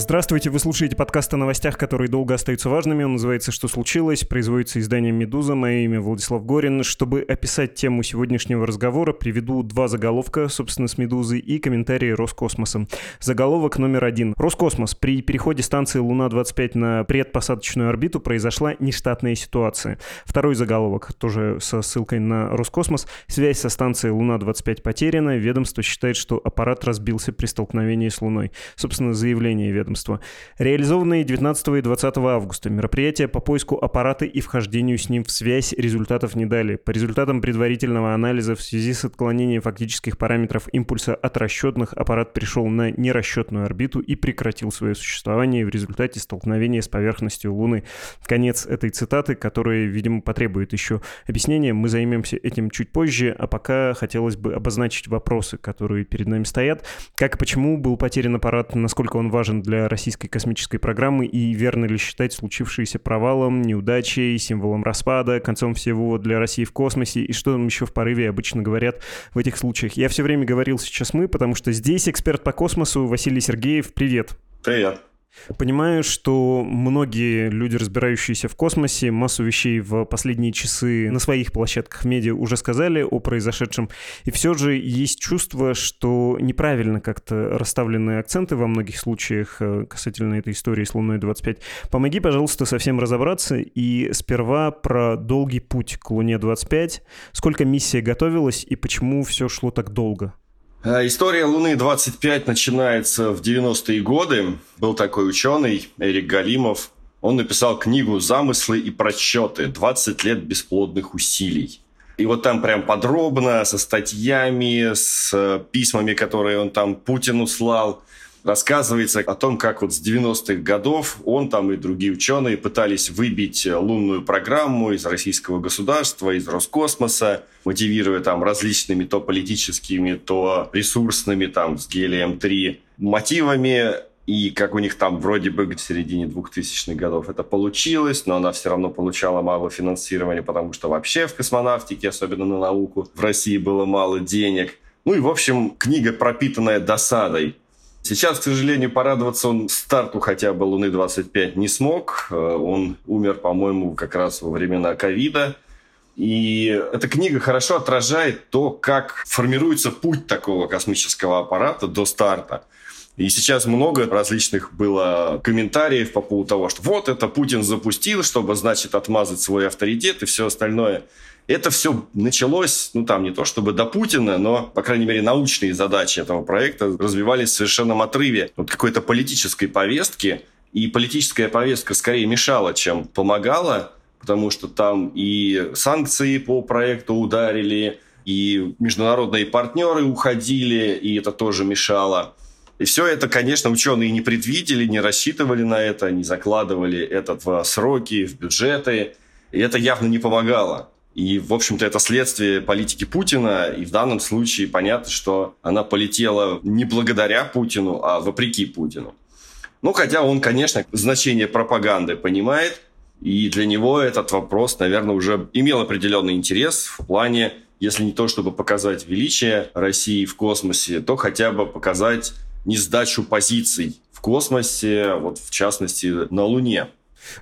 Здравствуйте, вы слушаете подкаст о новостях, которые долго остаются важными. Он называется «Что случилось?», производится изданием «Медуза». Мое имя Владислав Горин. Чтобы описать тему сегодняшнего разговора, приведу два заголовка, собственно, с «Медузы» и комментарии Роскосмоса. Заголовок номер один. Роскосмос. При переходе станции Луна-25 на предпосадочную орбиту произошла нештатная ситуация. Второй заголовок, тоже со ссылкой на Роскосмос. Связь со станцией Луна-25 потеряна. Ведомство считает, что аппарат разбился при столкновении с Луной. Собственно, заявление ведомства. Реализованные 19 и 20 августа мероприятия по поиску аппарата и вхождению с ним в связь результатов не дали. По результатам предварительного анализа в связи с отклонением фактических параметров импульса от расчетных аппарат пришел на нерасчетную орбиту и прекратил свое существование в результате столкновения с поверхностью Луны. Конец этой цитаты, которая, видимо, потребует еще объяснения. Мы займемся этим чуть позже, а пока хотелось бы обозначить вопросы, которые перед нами стоят. Как и почему был потерян аппарат, насколько он важен для российской космической программы и верно ли считать случившееся провалом, неудачей, символом распада, концом всего для России в космосе и что там еще в порыве обычно говорят в этих случаях. Я все время говорил сейчас мы, потому что здесь эксперт по космосу Василий Сергеев. Привет. Привет. Понимаю, что многие люди, разбирающиеся в космосе, массу вещей в последние часы на своих площадках медиа уже сказали о произошедшем. И все же есть чувство, что неправильно как-то расставлены акценты во многих случаях э, касательно этой истории с Луной-25. Помоги, пожалуйста, совсем разобраться. И сперва про долгий путь к Луне-25. Сколько миссия готовилась и почему все шло так долго? Э, история Луны-25 начинается в 90-е годы. Был такой ученый Эрик Галимов. Он написал книгу «Замыслы и просчеты. 20 лет бесплодных усилий». И вот там прям подробно, со статьями, с э, письмами, которые он там Путину слал, рассказывается о том, как вот с 90-х годов он там и другие ученые пытались выбить лунную программу из российского государства, из Роскосмоса, мотивируя там различными то политическими, то ресурсными там с гелием-3 мотивами. И как у них там вроде бы в середине 2000-х годов это получилось, но она все равно получала мало финансирования, потому что вообще в космонавтике, особенно на науку, в России было мало денег. Ну и, в общем, книга, пропитанная досадой Сейчас, к сожалению, порадоваться он старту хотя бы Луны-25 не смог. Э, он умер, по-моему, как раз во времена ковида. И эта книга хорошо отражает то, как формируется путь такого космического аппарата до старта. И сейчас много различных было комментариев по поводу того, что вот это Путин запустил, чтобы, значит, отмазать свой авторитет и все остальное. Это все началось, ну там не то чтобы до Путина, но, по крайней мере, научные задачи этого проекта развивались в совершенном отрыве от какой-то политической повестки. И политическая повестка скорее мешала, чем помогала, потому что там и санкции по проекту ударили, и международные партнеры уходили, и это тоже мешало. И все это, конечно, ученые не предвидели, не рассчитывали на это, не закладывали это в сроки, в бюджеты. И это явно не помогало. И, в общем-то, это следствие политики Путина. И в данном случае понятно, что она полетела не благодаря Путину, а вопреки Путину. Ну, хотя он, конечно, значение пропаганды понимает. И для него этот вопрос, наверное, уже имел определенный интерес в плане, если не то, чтобы показать величие России в космосе, то хотя бы показать не сдачу позиций в космосе, вот в частности на Луне.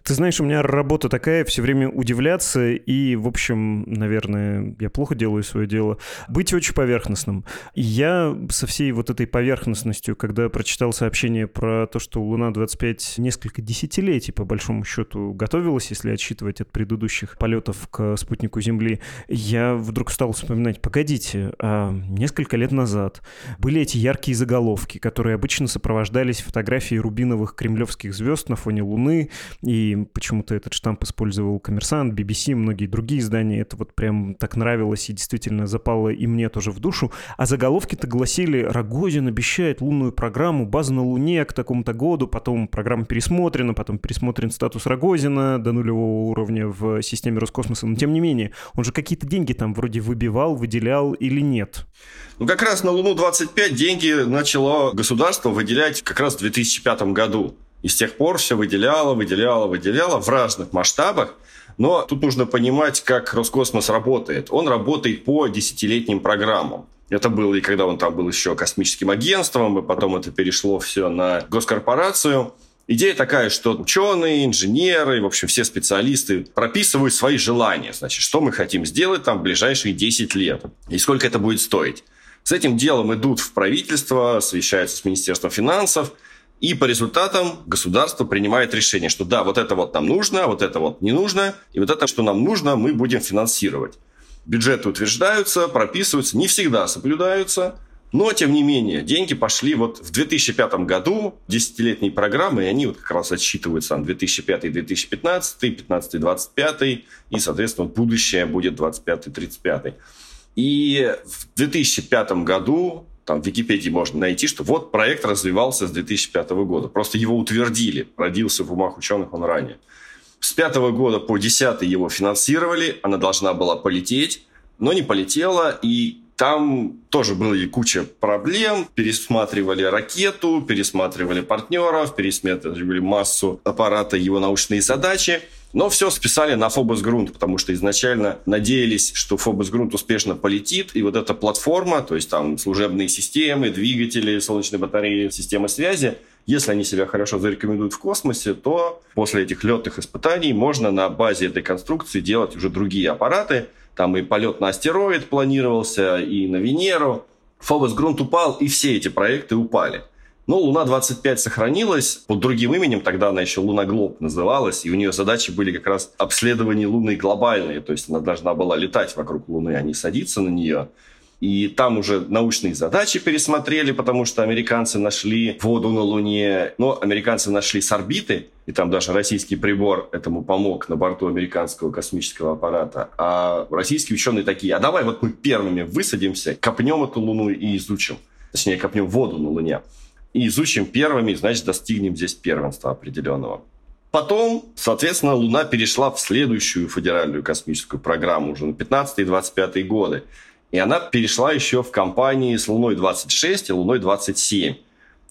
Ты знаешь, у меня работа такая, все время удивляться и, в общем, наверное, я плохо делаю свое дело, быть очень поверхностным. Я со всей вот этой поверхностностью, когда прочитал сообщение про то, что Луна-25 несколько десятилетий, по большому счету, готовилась, если отсчитывать от предыдущих полетов к спутнику Земли, я вдруг стал вспоминать, погодите, а несколько лет назад были эти яркие заголовки, которые обычно сопровождались фотографией рубиновых кремлевских звезд на фоне Луны, и почему-то этот штамп использовал Коммерсант, BBC, многие другие издания. Это вот прям так нравилось и действительно запало и мне тоже в душу. А заголовки-то гласили «Рогозин обещает лунную программу, база на Луне к такому-то году», потом программа пересмотрена, потом пересмотрен статус Рогозина до нулевого уровня в системе Роскосмоса. Но тем не менее, он же какие-то деньги там вроде выбивал, выделял или нет? Ну, как раз на Луну-25 деньги начало государство выделять как раз в 2005 году. И с тех пор все выделяло, выделяло, выделяло в разных масштабах. Но тут нужно понимать, как Роскосмос работает. Он работает по десятилетним программам. Это было и когда он там был еще космическим агентством, и потом это перешло все на госкорпорацию. Идея такая, что ученые, инженеры, в общем, все специалисты прописывают свои желания. Значит, что мы хотим сделать там в ближайшие 10 лет и сколько это будет стоить. С этим делом идут в правительство, совещаются с Министерством финансов, и по результатам государство принимает решение, что да, вот это вот нам нужно, вот это вот не нужно, и вот это, что нам нужно, мы будем финансировать. Бюджеты утверждаются, прописываются, не всегда соблюдаются, но, тем не менее, деньги пошли вот в 2005 году, десятилетние программы, и они вот как раз отсчитываются на 2005-2015, 15-25, и, соответственно, будущее будет 25-35. И в 2005 году там в Википедии можно найти, что вот проект развивался с 2005 года. Просто его утвердили. Родился в умах ученых он ранее. С пятого года по десятый его финансировали. Она должна была полететь, но не полетела. И там тоже была куча проблем. Пересматривали ракету, пересматривали партнеров, пересматривали массу аппарата, его научные задачи. Но все списали на Фобос Грунт, потому что изначально надеялись, что Фобос Грунт успешно полетит, и вот эта платформа, то есть там служебные системы, двигатели, солнечные батареи, система связи, если они себя хорошо зарекомендуют в космосе, то после этих летных испытаний можно на базе этой конструкции делать уже другие аппараты. Там и полет на астероид планировался, и на Венеру. Фобос Грунт упал, и все эти проекты упали. Но Луна-25 сохранилась под другим именем, тогда она еще Луна Глоб называлась, и у нее задачи были как раз обследование Луны глобальные, то есть она должна была летать вокруг Луны, а не садиться на нее. И там уже научные задачи пересмотрели, потому что американцы нашли воду на Луне. Но американцы нашли с орбиты, и там даже российский прибор этому помог на борту американского космического аппарата. А российские ученые такие, а давай вот мы первыми высадимся, копнем эту Луну и изучим. Точнее, копнем воду на Луне и изучим первыми, значит, достигнем здесь первенства определенного. Потом, соответственно, Луна перешла в следующую федеральную космическую программу уже на 15 и 25 годы. И она перешла еще в компании с Луной-26 и Луной-27.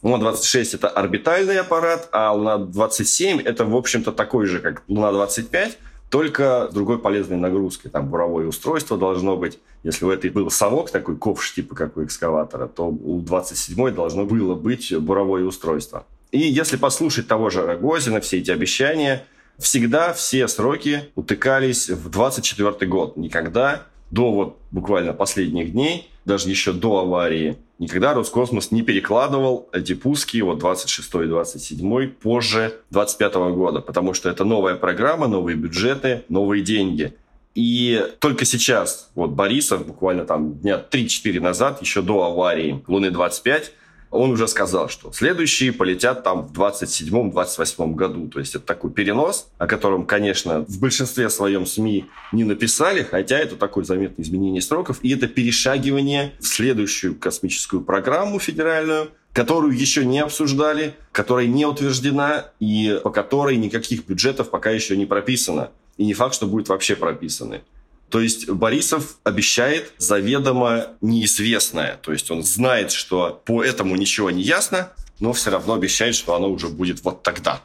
Луна-26 – это орбитальный аппарат, а Луна-27 – это, в общем-то, такой же, как Луна-25, только с другой полезной нагрузкой. Там буровое устройство должно быть. Если у этой был совок, такой ковш типа как у экскаватора, то у 27 должно было быть буровое устройство. И если послушать того же Рогозина, все эти обещания, всегда все сроки утыкались в 24 год. Никогда до вот буквально последних дней, даже еще до аварии, никогда Роскосмос не перекладывал эти пуски, вот 26 и 27 позже 25 года, потому что это новая программа, новые бюджеты, новые деньги. И только сейчас, вот Борисов буквально там дня 3-4 назад, еще до аварии Луны-25, он уже сказал, что следующие полетят там в 27-28 году. То есть это такой перенос, о котором, конечно, в большинстве своем СМИ не написали, хотя это такое заметное изменение сроков, и это перешагивание в следующую космическую программу федеральную, которую еще не обсуждали, которая не утверждена и по которой никаких бюджетов пока еще не прописано. И не факт, что будет вообще прописаны. То есть Борисов обещает заведомо неизвестное. То есть он знает, что по этому ничего не ясно, но все равно обещает, что оно уже будет вот тогда.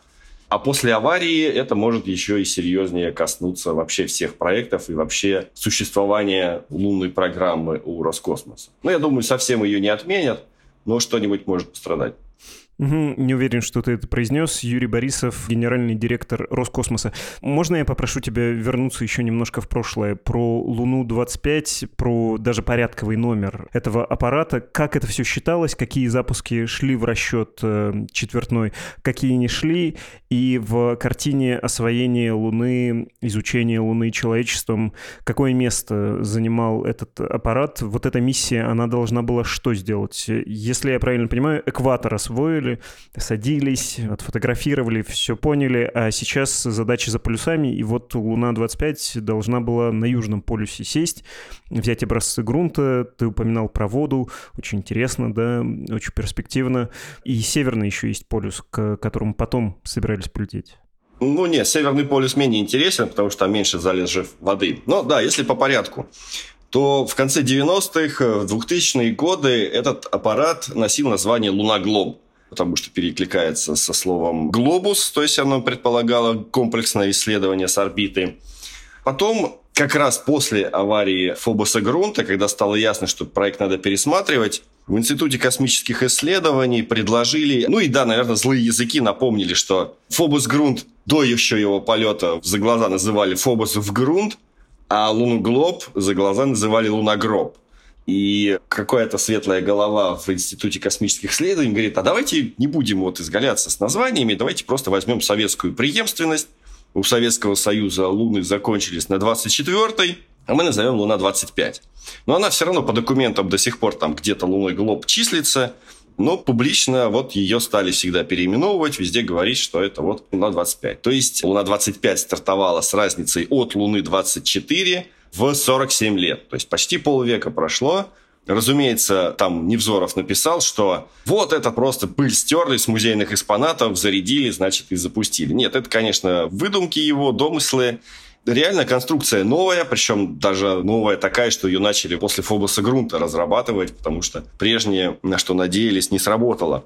А после аварии это может еще и серьезнее коснуться вообще всех проектов и вообще существования лунной программы у Роскосмоса. Ну, я думаю, совсем ее не отменят, но что-нибудь может пострадать. Угу, не уверен, что ты это произнес. Юрий Борисов, генеральный директор Роскосмоса. Можно я попрошу тебя вернуться еще немножко в прошлое? Про Луну-25, про даже порядковый номер этого аппарата. Как это все считалось? Какие запуски шли в расчет э, четвертной, какие не шли? И в картине освоения Луны, изучения Луны человечеством, какое место занимал этот аппарат? Вот эта миссия, она должна была что сделать? Если я правильно понимаю, экватор освоили, строили, садились, отфотографировали, все поняли, а сейчас задача за полюсами, и вот Луна-25 должна была на Южном полюсе сесть, взять образцы грунта, ты упоминал про воду, очень интересно, да, очень перспективно, и северный еще есть полюс, к которому потом собирались полететь. Ну нет, Северный полюс менее интересен, потому что там меньше залежев воды. Но да, если по порядку то в конце 90-х, в 2000-е годы этот аппарат носил название «Луна Глоб» потому что перекликается со словом «глобус», то есть оно предполагало комплексное исследование с орбиты. Потом как раз после аварии Фобоса Грунта, когда стало ясно, что проект надо пересматривать, в Институте космических исследований предложили, ну и да, наверное, злые языки напомнили, что Фобос Грунт до еще его полета за глаза называли Фобос в грунт, а Луну Глоб за глаза называли Луногроб. И какая-то светлая голова в Институте космических исследований говорит, а давайте не будем вот изгаляться с названиями, давайте просто возьмем советскую преемственность. У Советского Союза Луны закончились на 24-й, а мы назовем Луна-25. Но она все равно по документам до сих пор там где-то Луной Глоб числится, но публично вот ее стали всегда переименовывать, везде говорить, что это вот Луна-25. То есть Луна-25 стартовала с разницей от Луны-24 в 47 лет. То есть почти полвека прошло. Разумеется, там Невзоров написал, что вот это просто пыль стерли с музейных экспонатов, зарядили, значит, и запустили. Нет, это, конечно, выдумки его, домыслы. Реально конструкция новая, причем даже новая такая, что ее начали после Фобоса Грунта разрабатывать, потому что прежнее, на что надеялись, не сработало.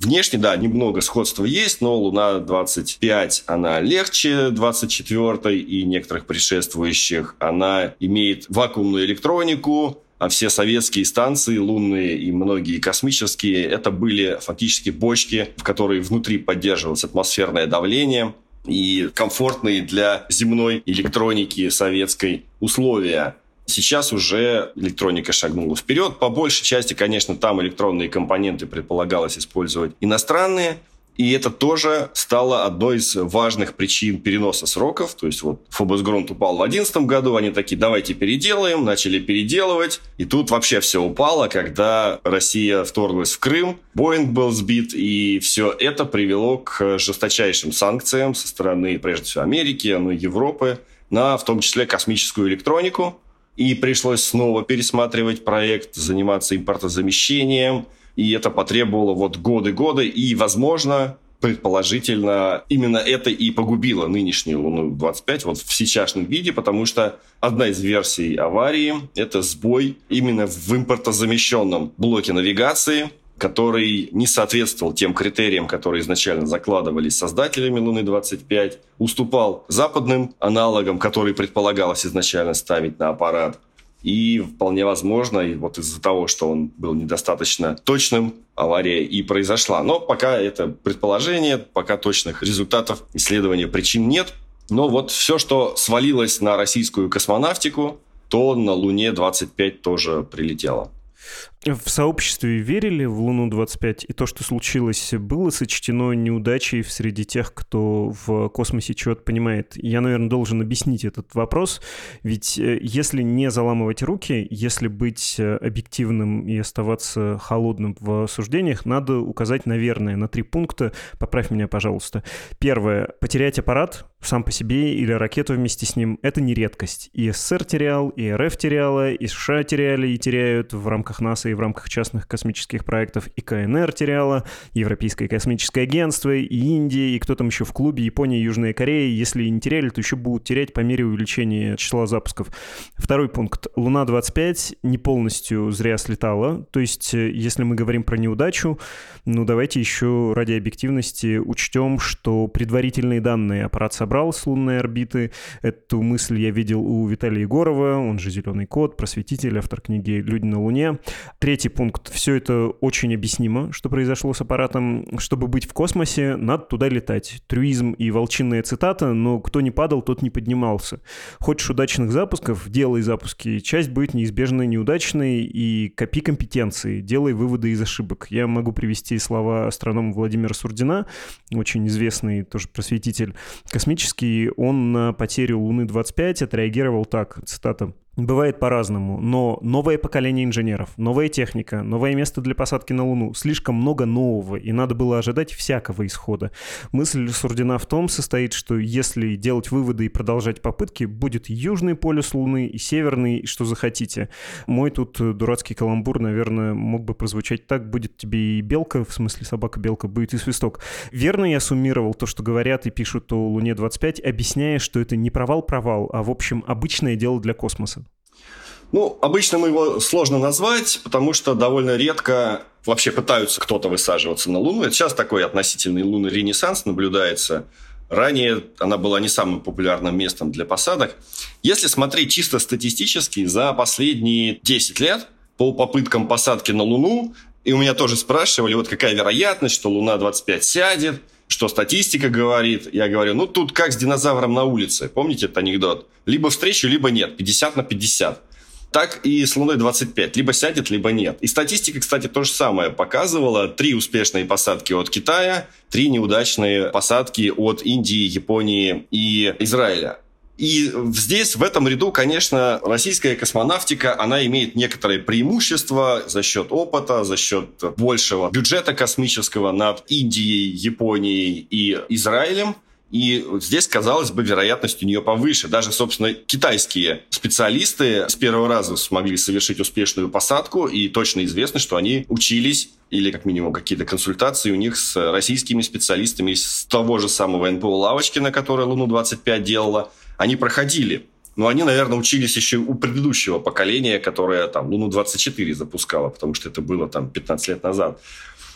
Внешне, да, немного сходства есть, но Луна-25, она легче 24 и некоторых предшествующих. Она имеет вакуумную электронику, а все советские станции, лунные и многие космические, это были фактически бочки, в которые внутри поддерживалось атмосферное давление и комфортные для земной электроники советской условия. Сейчас уже электроника шагнула вперед. По большей части, конечно, там электронные компоненты предполагалось использовать иностранные. И это тоже стало одной из важных причин переноса сроков. То есть вот Фобос Грунт упал в 2011 году, они такие, давайте переделаем, начали переделывать. И тут вообще все упало, когда Россия вторглась в Крым, Боинг был сбит, и все это привело к жесточайшим санкциям со стороны, прежде всего, Америки, ну и Европы, на в том числе космическую электронику и пришлось снова пересматривать проект, заниматься импортозамещением, и это потребовало вот годы-годы, и, возможно, предположительно, именно это и погубило нынешнюю Луну-25 вот в сейчасшном виде, потому что одна из версий аварии – это сбой именно в импортозамещенном блоке навигации, который не соответствовал тем критериям, которые изначально закладывались создателями Луны-25, уступал западным аналогам, которые предполагалось изначально ставить на аппарат. И вполне возможно, и вот из-за того, что он был недостаточно точным, авария и произошла. Но пока это предположение, пока точных результатов исследования причин нет. Но вот все, что свалилось на российскую космонавтику, то на Луне-25 тоже прилетело. В сообществе верили в Луну-25, и то, что случилось, было сочтено неудачей среди тех, кто в космосе чего-то понимает. Я, наверное, должен объяснить этот вопрос, ведь э, если не заламывать руки, если быть э, объективным и оставаться холодным в суждениях, надо указать, наверное, на три пункта. Поправь меня, пожалуйста. Первое. Потерять аппарат сам по себе или ракету вместе с ним — это не редкость. И СССР терял, и РФ теряла, и США теряли и теряют в рамках НАСА в рамках частных космических проектов, и КНР теряла, Европейское космическое агентство, и Индия, и кто там еще в клубе, Япония, Южная Корея. Если не теряли, то еще будут терять по мере увеличения числа запусков. Второй пункт. Луна-25 не полностью зря слетала. То есть, э, если мы говорим про неудачу, ну давайте еще ради объективности учтем, что предварительные данные аппарат собрал с лунной орбиты. Эту мысль я видел у Виталия Егорова, он же «Зеленый кот», просветитель, автор книги «Люди на Луне». Третий пункт. Все это очень объяснимо, что произошло с аппаратом. Чтобы быть в космосе, надо туда летать. Трюизм и волчинная цитата, но кто не падал, тот не поднимался. Хочешь удачных запусков, делай запуски. Часть будет неизбежно неудачной и копи компетенции, делай выводы из ошибок. Я могу привести слова астронома Владимира Сурдина, очень известный тоже просветитель космический. Он на потерю Луны-25 отреагировал так, цитата. Бывает по-разному, но новое поколение инженеров, новая техника, новое место для посадки на Луну, слишком много нового, и надо было ожидать всякого исхода. Мысль Сурдина в том состоит, что если делать выводы и продолжать попытки, будет южный полюс Луны и северный, и что захотите. Мой тут дурацкий каламбур, наверное, мог бы прозвучать так, будет тебе и белка, в смысле собака-белка, будет и свисток. Верно я суммировал то, что говорят и пишут о Луне-25, объясняя, что это не провал-провал, а, в общем, обычное дело для космоса. Ну, обычно мы его сложно назвать, потому что довольно редко вообще пытаются кто-то высаживаться на Луну. Это сейчас такой относительный лунный ренессанс наблюдается. Ранее она была не самым популярным местом для посадок. Если смотреть чисто статистически, за последние 10 лет по попыткам посадки на Луну, и у меня тоже спрашивали, вот какая вероятность, что Луна 25 сядет, что статистика говорит. Я говорю, ну тут как с динозавром на улице. Помните этот анекдот? Либо встречу, либо нет. 50 на 50 так и с Луной 25. Либо сядет, либо нет. И статистика, кстати, то же самое показывала. Три успешные посадки от Китая, три неудачные посадки от Индии, Японии и Израиля. И здесь, в этом ряду, конечно, российская космонавтика, она имеет некоторые преимущества за счет опыта, за счет большего бюджета космического над Индией, Японией и Израилем. И здесь, казалось бы, вероятность у нее повыше. Даже, собственно, китайские специалисты с первого раза смогли совершить успешную посадку, и точно известно, что они учились или как минимум какие-то консультации у них с российскими специалистами с того же самого НПО Лавочкина, которая Луну-25 делала, они проходили. Но они, наверное, учились еще у предыдущего поколения, которое там Луну-24 запускало, потому что это было там 15 лет назад.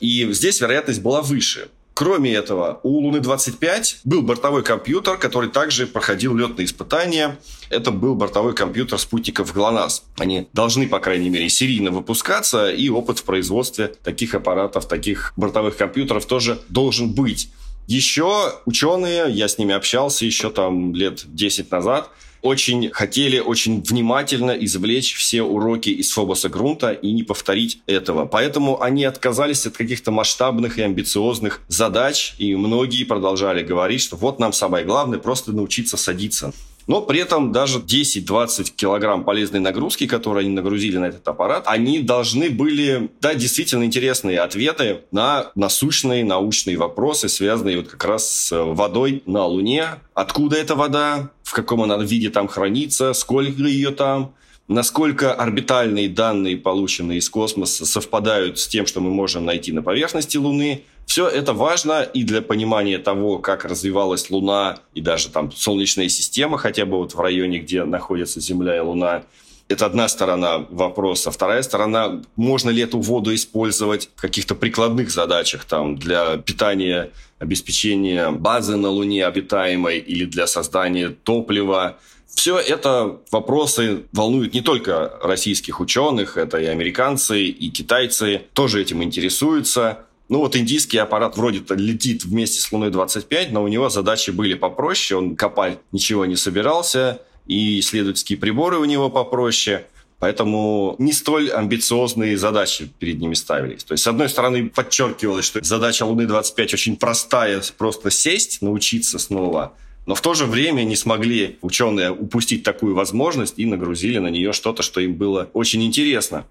И здесь вероятность была выше. Кроме этого, у Луны-25 был бортовой компьютер, который также проходил летные испытания. Это был бортовой компьютер спутников ГЛОНАСС. Они должны, по крайней мере, серийно выпускаться, и опыт в производстве таких аппаратов, таких бортовых компьютеров тоже должен быть. Еще ученые, я с ними общался еще там лет 10 назад, очень хотели очень внимательно извлечь все уроки из Фобоса Грунта и не повторить этого. Поэтому они отказались от каких-то масштабных и амбициозных задач, и многие продолжали говорить, что вот нам самое главное просто научиться садиться. Но при этом даже 10-20 килограмм полезной нагрузки, которые они нагрузили на этот аппарат, они должны были дать действительно интересные ответы на насущные научные вопросы, связанные вот как раз с водой на Луне. Откуда эта вода, в каком она виде там хранится, сколько ее там, насколько орбитальные данные, полученные из космоса, совпадают с тем, что мы можем найти на поверхности Луны – все это важно и для понимания того, как развивалась Луна и даже там Солнечная система, хотя бы вот в районе, где находятся Земля и Луна. Это одна сторона вопроса. Вторая сторона, можно ли эту воду использовать в каких-то прикладных задачах там, для питания, обеспечения базы на Луне обитаемой или для создания топлива. Все это вопросы волнуют не только российских ученых, это и американцы, и китайцы тоже этим интересуются. Ну вот индийский аппарат вроде летит вместе с Луной-25, но у него задачи были попроще, он копать ничего не собирался, и исследовательские приборы у него попроще. Поэтому не столь амбициозные задачи перед ними ставились. То есть, с одной стороны, подчеркивалось, что задача Луны-25 очень простая, просто сесть, научиться снова. Но в то же время не смогли ученые упустить такую возможность и нагрузили на нее что-то, что им было очень интересно.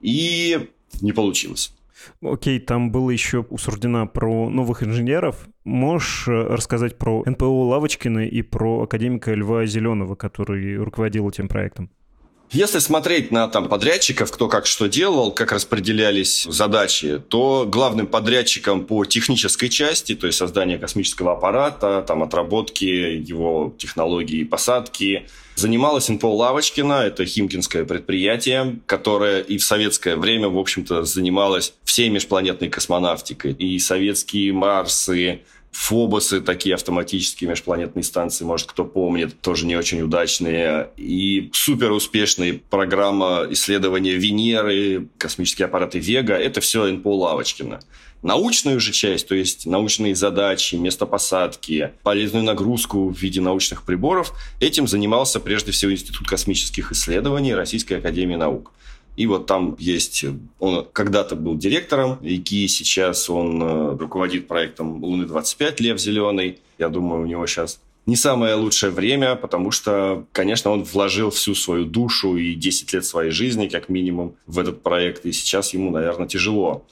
И не получилось. Окей, там было еще у Сурдина про новых инженеров. Можешь э, рассказать про НПО Лавочкина и про академика Льва Зеленого, который руководил этим проектом? Если смотреть на там подрядчиков, кто как что делал, как распределялись задачи, то главным подрядчиком по технической части, то есть создание космического аппарата, там отработки его технологии посадки, занималась НПО Лавочкина. Это химкинское предприятие, которое и в советское время, в общем-то, занималось всей межпланетной космонавтикой. И советские Марсы, Фобосы, такие автоматические межпланетные станции, может, кто помнит, тоже не очень удачные. И супер успешная программа исследования Венеры, космические аппараты Вега. Это все НПО Лавочкина. Научную же часть, то есть научные задачи, место посадки, полезную нагрузку в виде научных приборов, этим занимался прежде всего Институт космических исследований Российской Академии Наук. И вот там есть, он когда-то был директором ИКИ, сейчас он э, руководит проектом Луны-25, Лев Зеленый. Я думаю, у него сейчас не самое лучшее время, потому что, конечно, он вложил всю свою душу и 10 лет своей жизни, как минимум, в этот проект, и сейчас ему, наверное, тяжело.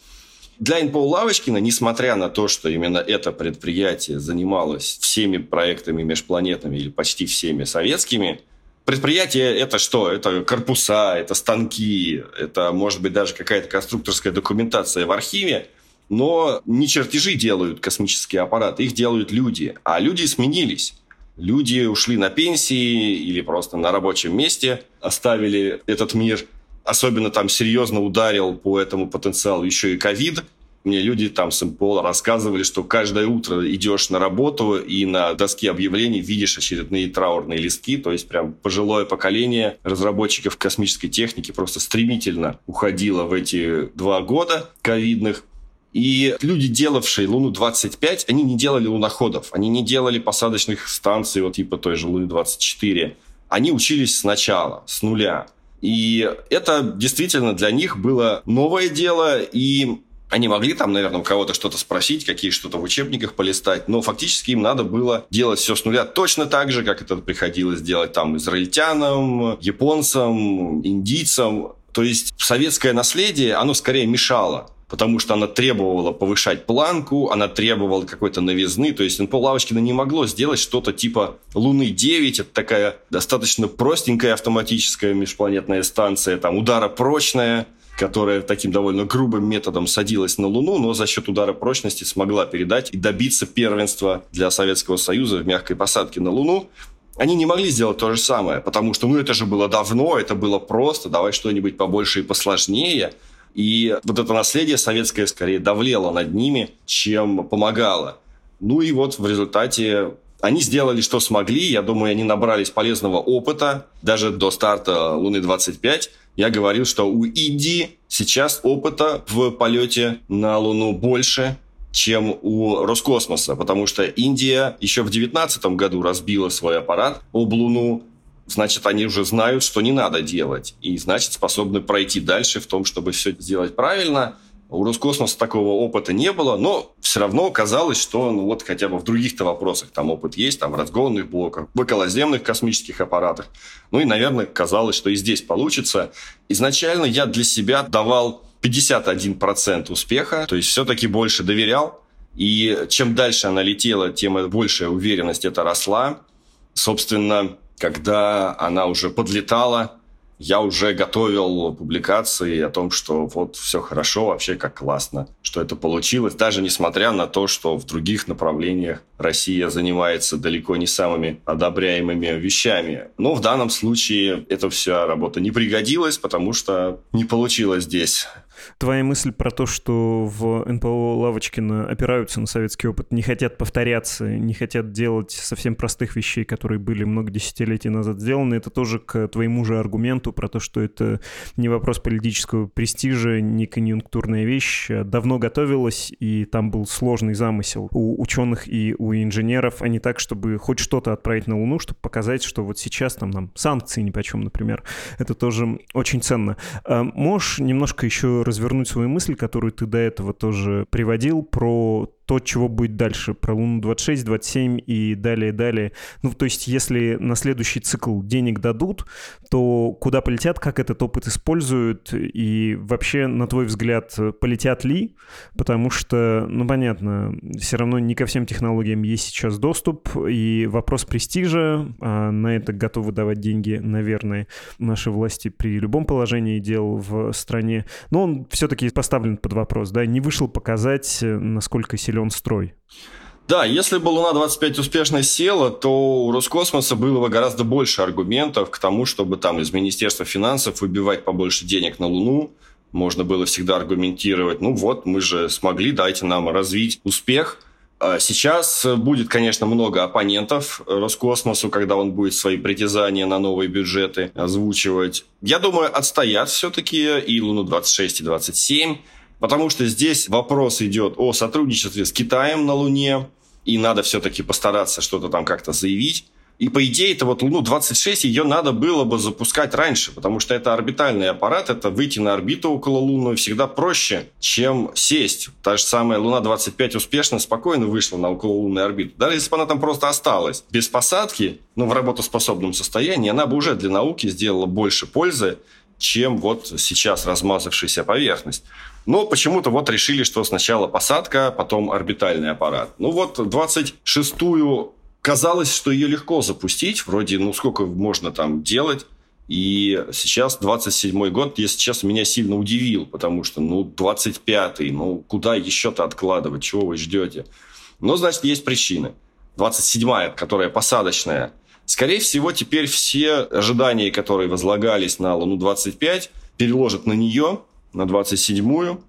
Для НПО Лавочкина, несмотря на то, что именно это предприятие занималось всеми проектами межпланетными или почти всеми советскими, Предприятие – это что? Это корпуса, это станки, это, может быть, даже какая-то конструкторская документация в архиве. Но не чертежи делают космические аппараты, их делают люди. А люди сменились. Люди ушли на пенсии или просто на рабочем месте, оставили этот мир. Особенно там серьезно ударил по этому потенциалу еще и ковид. Мне люди там с МПО рассказывали, что каждое утро идешь на работу и на доске объявлений видишь очередные траурные листки. То есть прям пожилое поколение разработчиков космической техники просто стремительно уходило в эти два года ковидных. И люди, делавшие Луну-25, они не делали луноходов, они не делали посадочных станций, вот типа той же Луны-24. Они учились сначала, с нуля. И это действительно для них было новое дело, и они могли там, наверное, у кого-то что-то спросить, какие что-то в учебниках полистать, но фактически им надо было делать все с нуля. Точно так же, как это приходилось делать там израильтянам, японцам, индийцам. То есть советское наследие, оно скорее мешало потому что она требовала повышать планку, она требовала какой-то новизны, то есть НПО Лавочкина не могло сделать что-то типа Луны-9, это такая достаточно простенькая автоматическая межпланетная станция, там ударопрочная, которая таким довольно грубым методом садилась на Луну, но за счет удара прочности смогла передать и добиться первенства для Советского Союза в мягкой посадке на Луну. Они не могли сделать то же самое, потому что, ну, это же было давно, это было просто, давай что-нибудь побольше и посложнее. И вот это наследие советское скорее давлело над ними, чем помогало. Ну и вот в результате они сделали, что смогли. Я думаю, они набрались полезного опыта. Даже до старта Луны-25 я говорил, что у Индии сейчас опыта в полете на Луну больше, чем у Роскосмоса, потому что Индия еще в 2019 году разбила свой аппарат об Луну, значит, они уже знают, что не надо делать, и, значит, способны пройти дальше в том, чтобы все сделать правильно – у Роскосмоса такого опыта не было, но все равно казалось, что ну, вот хотя бы в других-то вопросах там опыт есть, там в разгонных блоках, в околоземных космических аппаратах. Ну и, наверное, казалось, что и здесь получится. Изначально я для себя давал 51% успеха, то есть все-таки больше доверял. И чем дальше она летела, тем большая уверенность это росла. Собственно, когда она уже подлетала, я уже готовил публикации о том, что вот все хорошо, вообще как классно, что это получилось, даже несмотря на то, что в других направлениях Россия занимается далеко не самыми одобряемыми вещами. Но в данном случае эта вся работа не пригодилась, потому что не получилось здесь Твоя мысль про то, что в НПО Лавочкина опираются на советский опыт, не хотят повторяться, не хотят делать совсем простых вещей, которые были много десятилетий назад сделаны, это тоже к твоему же аргументу про то, что это не вопрос политического престижа, не конъюнктурная вещь, а давно готовилась, и там был сложный замысел у ученых и у инженеров, а не так, чтобы хоть что-то отправить на Луну, чтобы показать, что вот сейчас там нам санкции ни по чем, например. Это тоже очень ценно. А можешь немножко еще развернуть свою мысль, которую ты до этого тоже приводил, про то, чего будет дальше, про Луну 26, 27 и далее, далее. Ну, то есть, если на следующий цикл денег дадут, то куда полетят, как этот опыт используют, и вообще, на твой взгляд, полетят ли? Потому что, ну, понятно, все равно не ко всем технологиям есть сейчас доступ, и вопрос престижа, а на это готовы давать деньги, наверное, наши власти при любом положении дел в стране, но он все-таки поставлен под вопрос, да, не вышел показать, насколько силен он строй. Да, если бы Луна-25 успешно села, то у Роскосмоса было бы гораздо больше аргументов к тому, чтобы там из Министерства финансов выбивать побольше денег на Луну. Можно было всегда аргументировать, ну вот, мы же смогли, дайте нам развить успех. А сейчас будет, конечно, много оппонентов Роскосмосу, когда он будет свои притязания на новые бюджеты озвучивать. Я думаю, отстоят все-таки и Луну-26, и 27 Потому что здесь вопрос идет о сотрудничестве с Китаем на Луне, и надо все-таки постараться что-то там как-то заявить. И по идее, это вот Луну-26, ее надо было бы запускать раньше, потому что это орбитальный аппарат, это выйти на орбиту около Луны всегда проще, чем сесть. Та же самая Луна-25 успешно, спокойно вышла на окололунную орбиту. Даже если бы она там просто осталась без посадки, но в работоспособном состоянии, она бы уже для науки сделала больше пользы, чем вот сейчас размазавшаяся поверхность. Но почему-то вот решили, что сначала посадка, потом орбитальный аппарат. Ну вот 26-ю казалось, что ее легко запустить. Вроде, ну сколько можно там делать. И сейчас 27-й год, если честно, меня сильно удивил, потому что, ну, 25-й, ну, куда еще-то откладывать, чего вы ждете? Но, значит, есть причины. 27-я, которая посадочная. Скорее всего, теперь все ожидания, которые возлагались на Луну-25, переложат на нее, на 27-ю.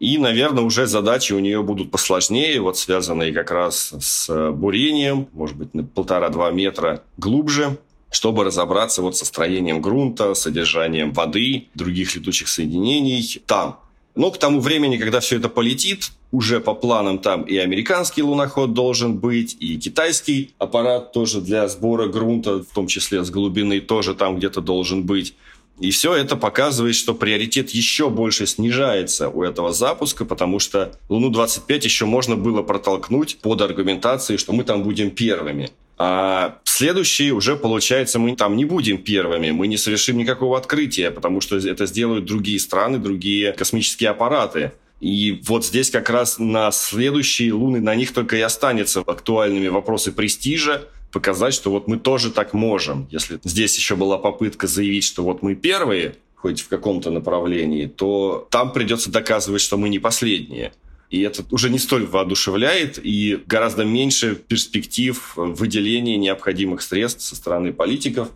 И, наверное, уже задачи у нее будут посложнее, вот связанные как раз с бурением, может быть, на полтора-два метра глубже, чтобы разобраться вот со строением грунта, содержанием воды, других летучих соединений там. Но к тому времени, когда все это полетит, уже по планам там и американский луноход должен быть, и китайский аппарат тоже для сбора грунта, в том числе с глубины, тоже там где-то должен быть. И все это показывает, что приоритет еще больше снижается у этого запуска, потому что Луну-25 еще можно было протолкнуть под аргументацией, что мы там будем первыми. А следующий уже, получается, мы там не будем первыми, мы не совершим никакого открытия, потому что это сделают другие страны, другие космические аппараты. И вот здесь как раз на следующие луны, на них только и останется актуальными вопросы престижа, показать, что вот мы тоже так можем. Если здесь еще была попытка заявить, что вот мы первые, хоть в каком-то направлении, то там придется доказывать, что мы не последние. И это уже не столь воодушевляет, и гораздо меньше перспектив выделения необходимых средств со стороны политиков.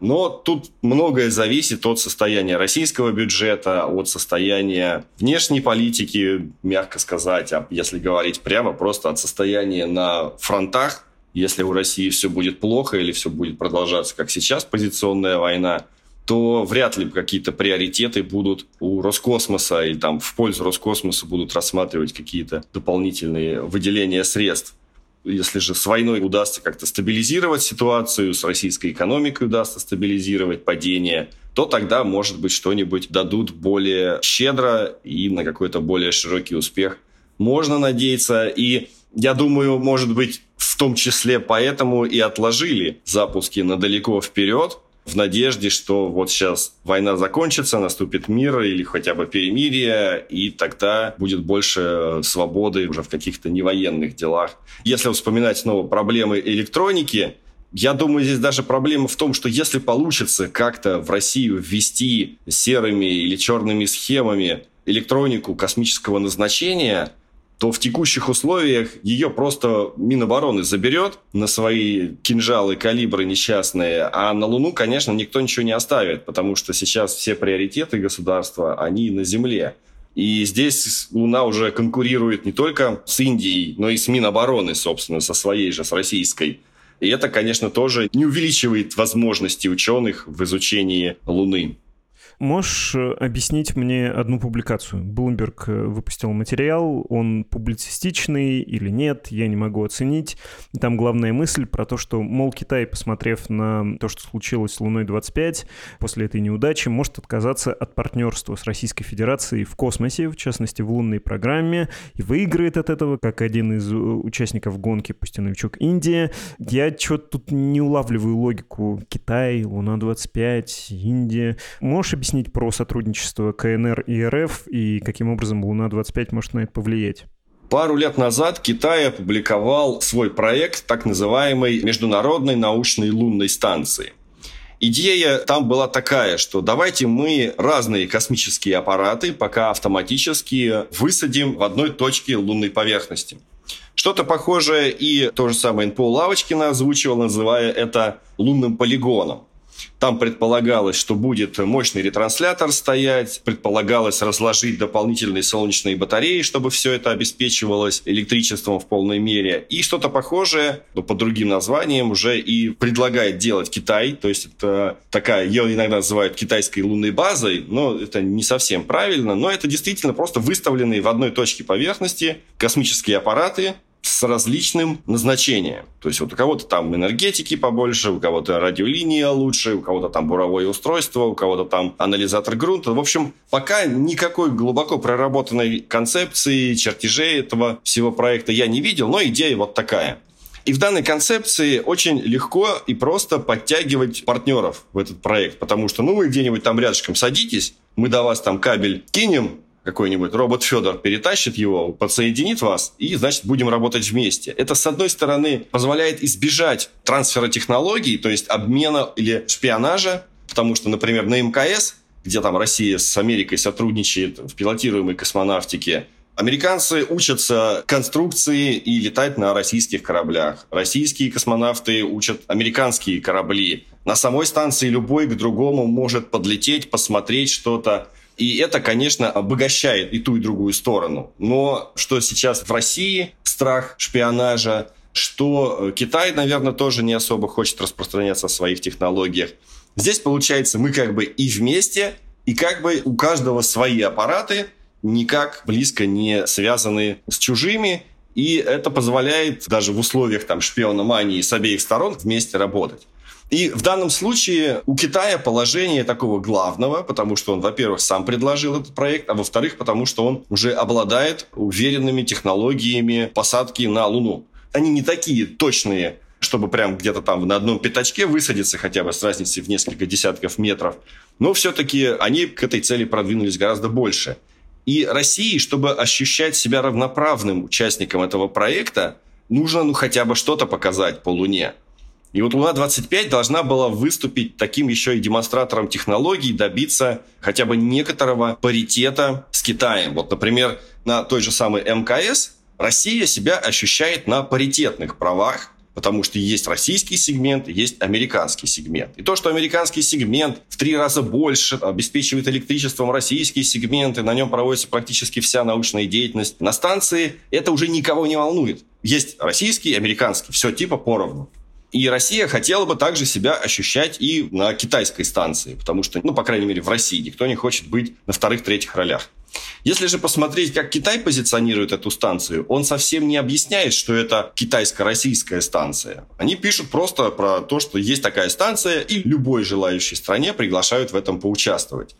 Но тут многое зависит от состояния российского бюджета, от состояния внешней политики, мягко сказать, а если говорить прямо, просто от состояния на фронтах. Если у России все будет плохо или все будет продолжаться, как сейчас, позиционная война – то вряд ли какие-то приоритеты будут у Роскосмоса или там в пользу Роскосмоса будут рассматривать какие-то дополнительные выделения средств. Если же с войной удастся как-то стабилизировать ситуацию, с российской экономикой удастся стабилизировать падение, то тогда, может быть, что-нибудь дадут более щедро и на какой-то более широкий успех можно надеяться. И я думаю, может быть, в том числе поэтому и отложили запуски на далеко вперед, в надежде, что вот сейчас война закончится, наступит мир или хотя бы перемирие, и тогда будет больше свободы уже в каких-то невоенных делах. Если вспоминать снова проблемы электроники, я думаю, здесь даже проблема в том, что если получится как-то в Россию ввести серыми или черными схемами электронику космического назначения, то в текущих условиях ее просто Минобороны заберет на свои кинжалы, калибры несчастные, а на Луну, конечно, никто ничего не оставит, потому что сейчас все приоритеты государства, они на Земле. И здесь Луна уже конкурирует не только с Индией, но и с Минобороны, собственно, со своей же, с российской. И это, конечно, тоже не увеличивает возможности ученых в изучении Луны. Можешь э, объяснить мне одну публикацию? Bloomberg э, выпустил материал, он публицистичный или нет, я не могу оценить. Там главная мысль про то, что, мол, Китай, посмотрев на то, что случилось с Луной-25, после этой неудачи, может отказаться от партнерства с Российской Федерацией в космосе, в частности, в лунной программе, и выиграет от этого, как один из э, участников гонки, пусть Индия. Я что-то тут не улавливаю логику. Китай, Луна-25, Индия. Можешь объяснить объяснить про сотрудничество КНР и РФ и каким образом Луна-25 может на это повлиять? Пару лет назад Китай опубликовал свой проект так называемой Международной научной лунной станции. Идея там была такая, что давайте мы разные космические аппараты пока автоматически высадим в одной точке лунной поверхности. Что-то похожее и то же самое НПО Лавочкина озвучивал, называя это лунным полигоном. Там предполагалось, что будет мощный ретранслятор стоять, предполагалось разложить дополнительные солнечные батареи, чтобы все это обеспечивалось электричеством в полной мере. И что-то похожее, но под другим названием, уже и предлагает делать Китай. То есть это такая, ее иногда называют китайской лунной базой, но это не совсем правильно. Но это действительно просто выставленные в одной точке поверхности космические аппараты, различным назначением. То есть вот у кого-то там энергетики побольше, у кого-то радиолиния лучше, у кого-то там буровое устройство, у кого-то там анализатор грунта. В общем, пока никакой глубоко проработанной концепции, чертежей этого всего проекта я не видел, но идея вот такая. И в данной концепции очень легко и просто подтягивать партнеров в этот проект, потому что, ну, вы где-нибудь там рядышком садитесь, мы до вас там кабель кинем, какой-нибудь робот Федор перетащит его, подсоединит вас, и, значит, будем работать вместе. Это, с одной стороны, позволяет избежать трансфера технологий, то есть обмена или шпионажа, потому что, например, на МКС, где там Россия с Америкой сотрудничает в пилотируемой космонавтике, Американцы учатся конструкции и летать на российских кораблях. Российские космонавты учат американские корабли. На самой станции любой к другому может подлететь, посмотреть что-то, И это, конечно, обогащает и ту, и другую сторону. Но что сейчас в России страх шпионажа, что э, Китай, наверное, тоже не особо хочет распространяться о своих технологиях. Здесь, получается, мы как бы и вместе, и как бы у каждого свои аппараты, никак близко не связаны с чужими, и это позволяет даже в условиях там шпиономании с обеих сторон вместе работать. И в данном случае у Китая положение такого главного, потому что он, во-первых, сам предложил этот проект, а во-вторых, потому что он уже обладает уверенными технологиями посадки на Луну. Они не такие точные, чтобы прям где-то там на одном пятачке высадиться хотя бы с разницей в несколько десятков метров. Но все-таки они к этой цели продвинулись гораздо больше. И России, чтобы ощущать себя равноправным участником этого проекта, нужно ну хотя бы что-то показать по Луне. И вот Луна-25 должна была выступить таким еще и демонстратором технологий, добиться хотя бы некоторого паритета с Китаем. Вот, например, на той же самой МКС Россия себя ощущает на паритетных правах, потому что есть российский сегмент, есть американский сегмент. И то, что американский сегмент в три раза больше обеспечивает электричеством российские сегменты, на нем проводится практически вся научная деятельность на станции, это уже никого не волнует. Есть российский, американский, все типа поровну. И Россия хотела бы также себя ощущать и на китайской станции, потому что, ну, по крайней мере, в России никто не хочет быть на вторых-третьих ролях. Если же посмотреть, как Китай позиционирует эту станцию, он совсем не объясняет, что это китайско-российская станция. Они пишут просто про то, что есть такая станция, и любой желающей стране приглашают в этом поучаствовать.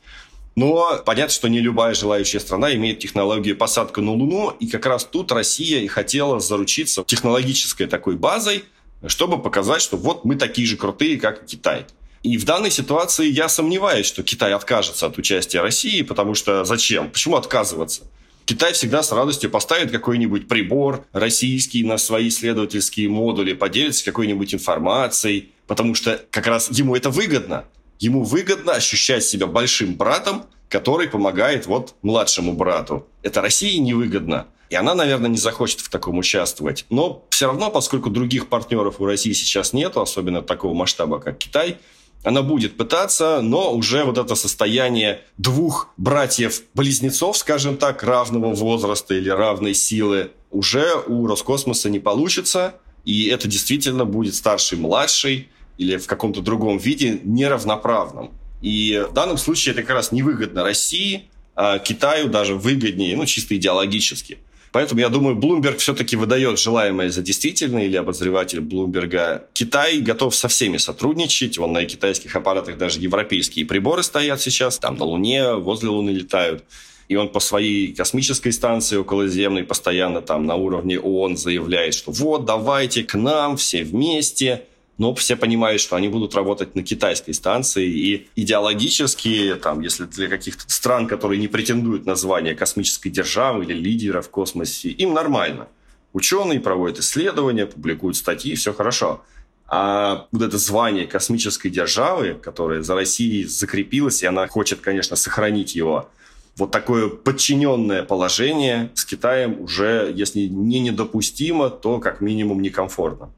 Но понятно, что не любая желающая страна имеет технологию посадки на Луну, и как раз тут Россия и хотела заручиться технологической такой базой, чтобы показать, что вот мы такие же крутые, как Китай. И в данной ситуации я сомневаюсь, что Китай откажется от участия России, потому что зачем? Почему отказываться? Китай всегда с радостью поставит какой-нибудь прибор российский на свои исследовательские модули, поделится какой-нибудь информацией, потому что как раз ему это выгодно. Ему выгодно ощущать себя большим братом, который помогает вот младшему брату. Это России невыгодно. И она, наверное, не захочет в таком участвовать. Но все равно, поскольку других партнеров у России сейчас нет, особенно такого масштаба, как Китай, она будет пытаться, но уже вот это состояние двух братьев-близнецов, скажем так, равного возраста или равной силы, уже у Роскосмоса не получится. И это действительно будет старший-младший или в каком-то другом виде неравноправным. И в данном случае это как раз невыгодно России, а Китаю даже выгоднее, ну, чисто идеологически – Поэтому я думаю, Bloomberg все-таки выдает желаемое за действительное, или обозреватель Bloomberg. Китай готов со всеми сотрудничать. Вон на китайских аппаратах даже европейские приборы стоят сейчас. Там на Луне, возле Луны летают. И он по своей космической станции околоземной постоянно там на уровне ООН заявляет, что вот, давайте к нам все вместе но все понимают, что они будут работать на китайской станции, и идеологически, там, если для каких-то стран, которые не претендуют на звание космической державы или лидера в космосе, им нормально. Ученые проводят исследования, публикуют статьи, все хорошо. А вот это звание космической державы, которое за Россией закрепилось, и она хочет, конечно, сохранить его, вот такое подчиненное положение с Китаем уже, если не недопустимо, то как минимум некомфортно.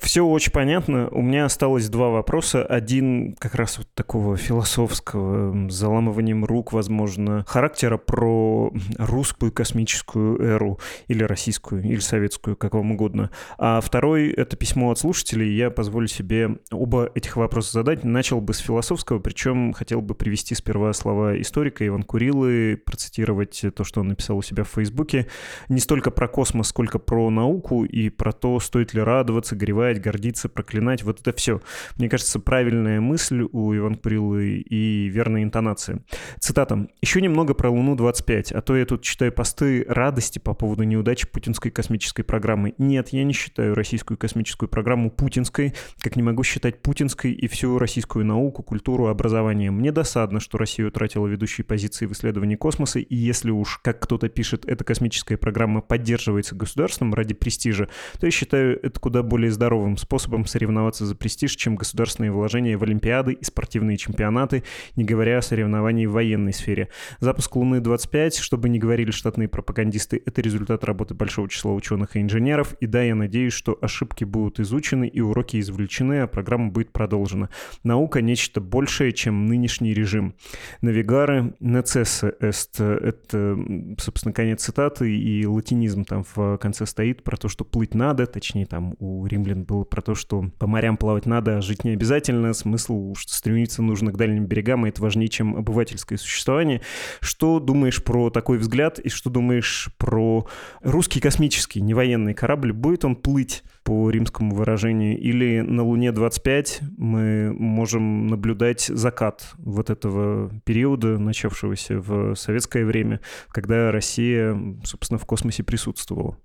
Все очень понятно. У меня осталось два вопроса. Один как раз вот такого философского, заламыванием рук, возможно, характера про русскую космическую эру или российскую, или советскую, как вам угодно. А второй — это письмо от слушателей. Я позволю себе оба этих вопроса задать. Начал бы с философского, причем хотел бы привести сперва слова историка Иван Курилы, процитировать то, что он написал у себя в Фейсбуке. Не столько про космос, сколько про науку и про то, стоит ли радоваться, горевать ругать, гордиться, проклинать. Вот это все. Мне кажется, правильная мысль у Иван Курилы и верная интонация. Цитата. «Еще немного про Луну-25, а то я тут читаю посты радости по поводу неудачи путинской космической программы. Нет, я не считаю российскую космическую программу путинской, как не могу считать путинской и всю российскую науку, культуру, образование. Мне досадно, что Россия утратила ведущие позиции в исследовании космоса, и если уж, как кто-то пишет, эта космическая программа поддерживается государством ради престижа, то я считаю это куда более здоровым здоровым способом соревноваться за престиж, чем государственные вложения в Олимпиады и спортивные чемпионаты, не говоря о соревновании в военной сфере. Запуск Луны-25, чтобы не говорили штатные пропагандисты, это результат работы большого числа ученых и инженеров. И да, я надеюсь, что ошибки будут изучены и уроки извлечены, а программа будет продолжена. Наука — нечто большее, чем нынешний режим. Навигары necesse est — это, собственно, конец цитаты, и латинизм там в конце стоит про то, что плыть надо, точнее, там у римлян было про то, что по морям плавать надо, а жить не обязательно. Смысл, что стремиться нужно к дальним берегам, и это важнее, чем обывательское существование. Что думаешь про такой взгляд, и что думаешь про русский космический, не военный корабль? Будет он плыть по римскому выражению, или на Луне-25 мы можем наблюдать закат вот этого периода, начавшегося в советское время, когда Россия, собственно, в космосе присутствовала?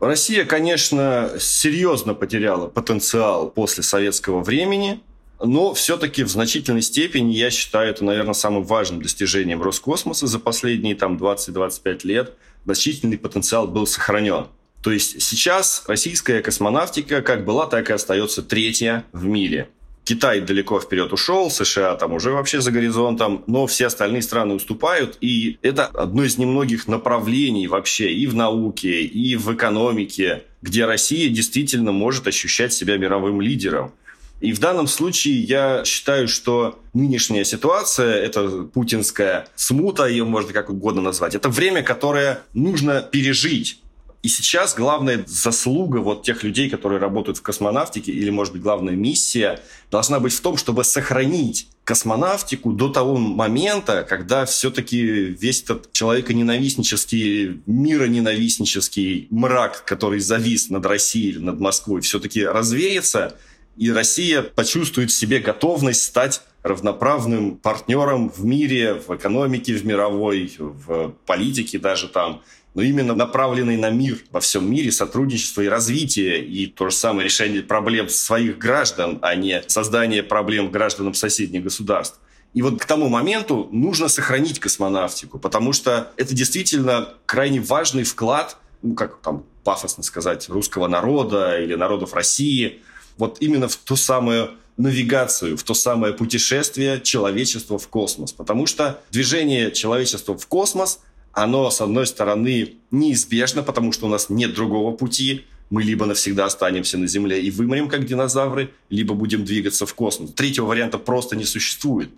Россия, конечно, серьезно потеряла потенциал после советского времени, но все-таки в значительной степени, я считаю, это, наверное, самым важным достижением Роскосмоса за последние там 20-25 лет. Значительный потенциал был сохранен. То есть сейчас российская космонавтика как была, так и остается третья в мире. Китай далеко вперед ушел, США там уже вообще за горизонтом, но все остальные страны уступают, и это одно из немногих направлений вообще и в науке, и в экономике, где Россия действительно может ощущать себя мировым лидером. И в данном случае я считаю, что нынешняя ситуация, это путинская смута, ее можно как угодно назвать, это время, которое нужно пережить. И сейчас главная заслуга вот тех людей, которые работают в космонавтике, или, может быть, главная миссия, должна быть в том, чтобы сохранить космонавтику до того момента, когда все-таки весь этот человеконенавистнический, мироненавистнический мрак, который завис над Россией, над Москвой, все-таки развеется, и Россия почувствует в себе готовность стать равноправным партнером в мире, в экономике, в мировой, в политике даже там – но именно направленный на мир во всем мире, сотрудничество и развитие, и то же самое решение проблем своих граждан, а не создание проблем гражданам соседних государств. И вот к тому моменту нужно сохранить космонавтику, потому что это действительно крайне важный вклад, ну, как там пафосно сказать, русского народа или народов России, вот именно в ту самую навигацию, в то самое путешествие человечества в космос. Потому что движение человечества в космос – оно, с одной стороны, неизбежно, потому что у нас нет другого пути. Мы либо навсегда останемся на Земле и вымрем, как динозавры, либо будем двигаться в космос. Третьего варианта просто не существует.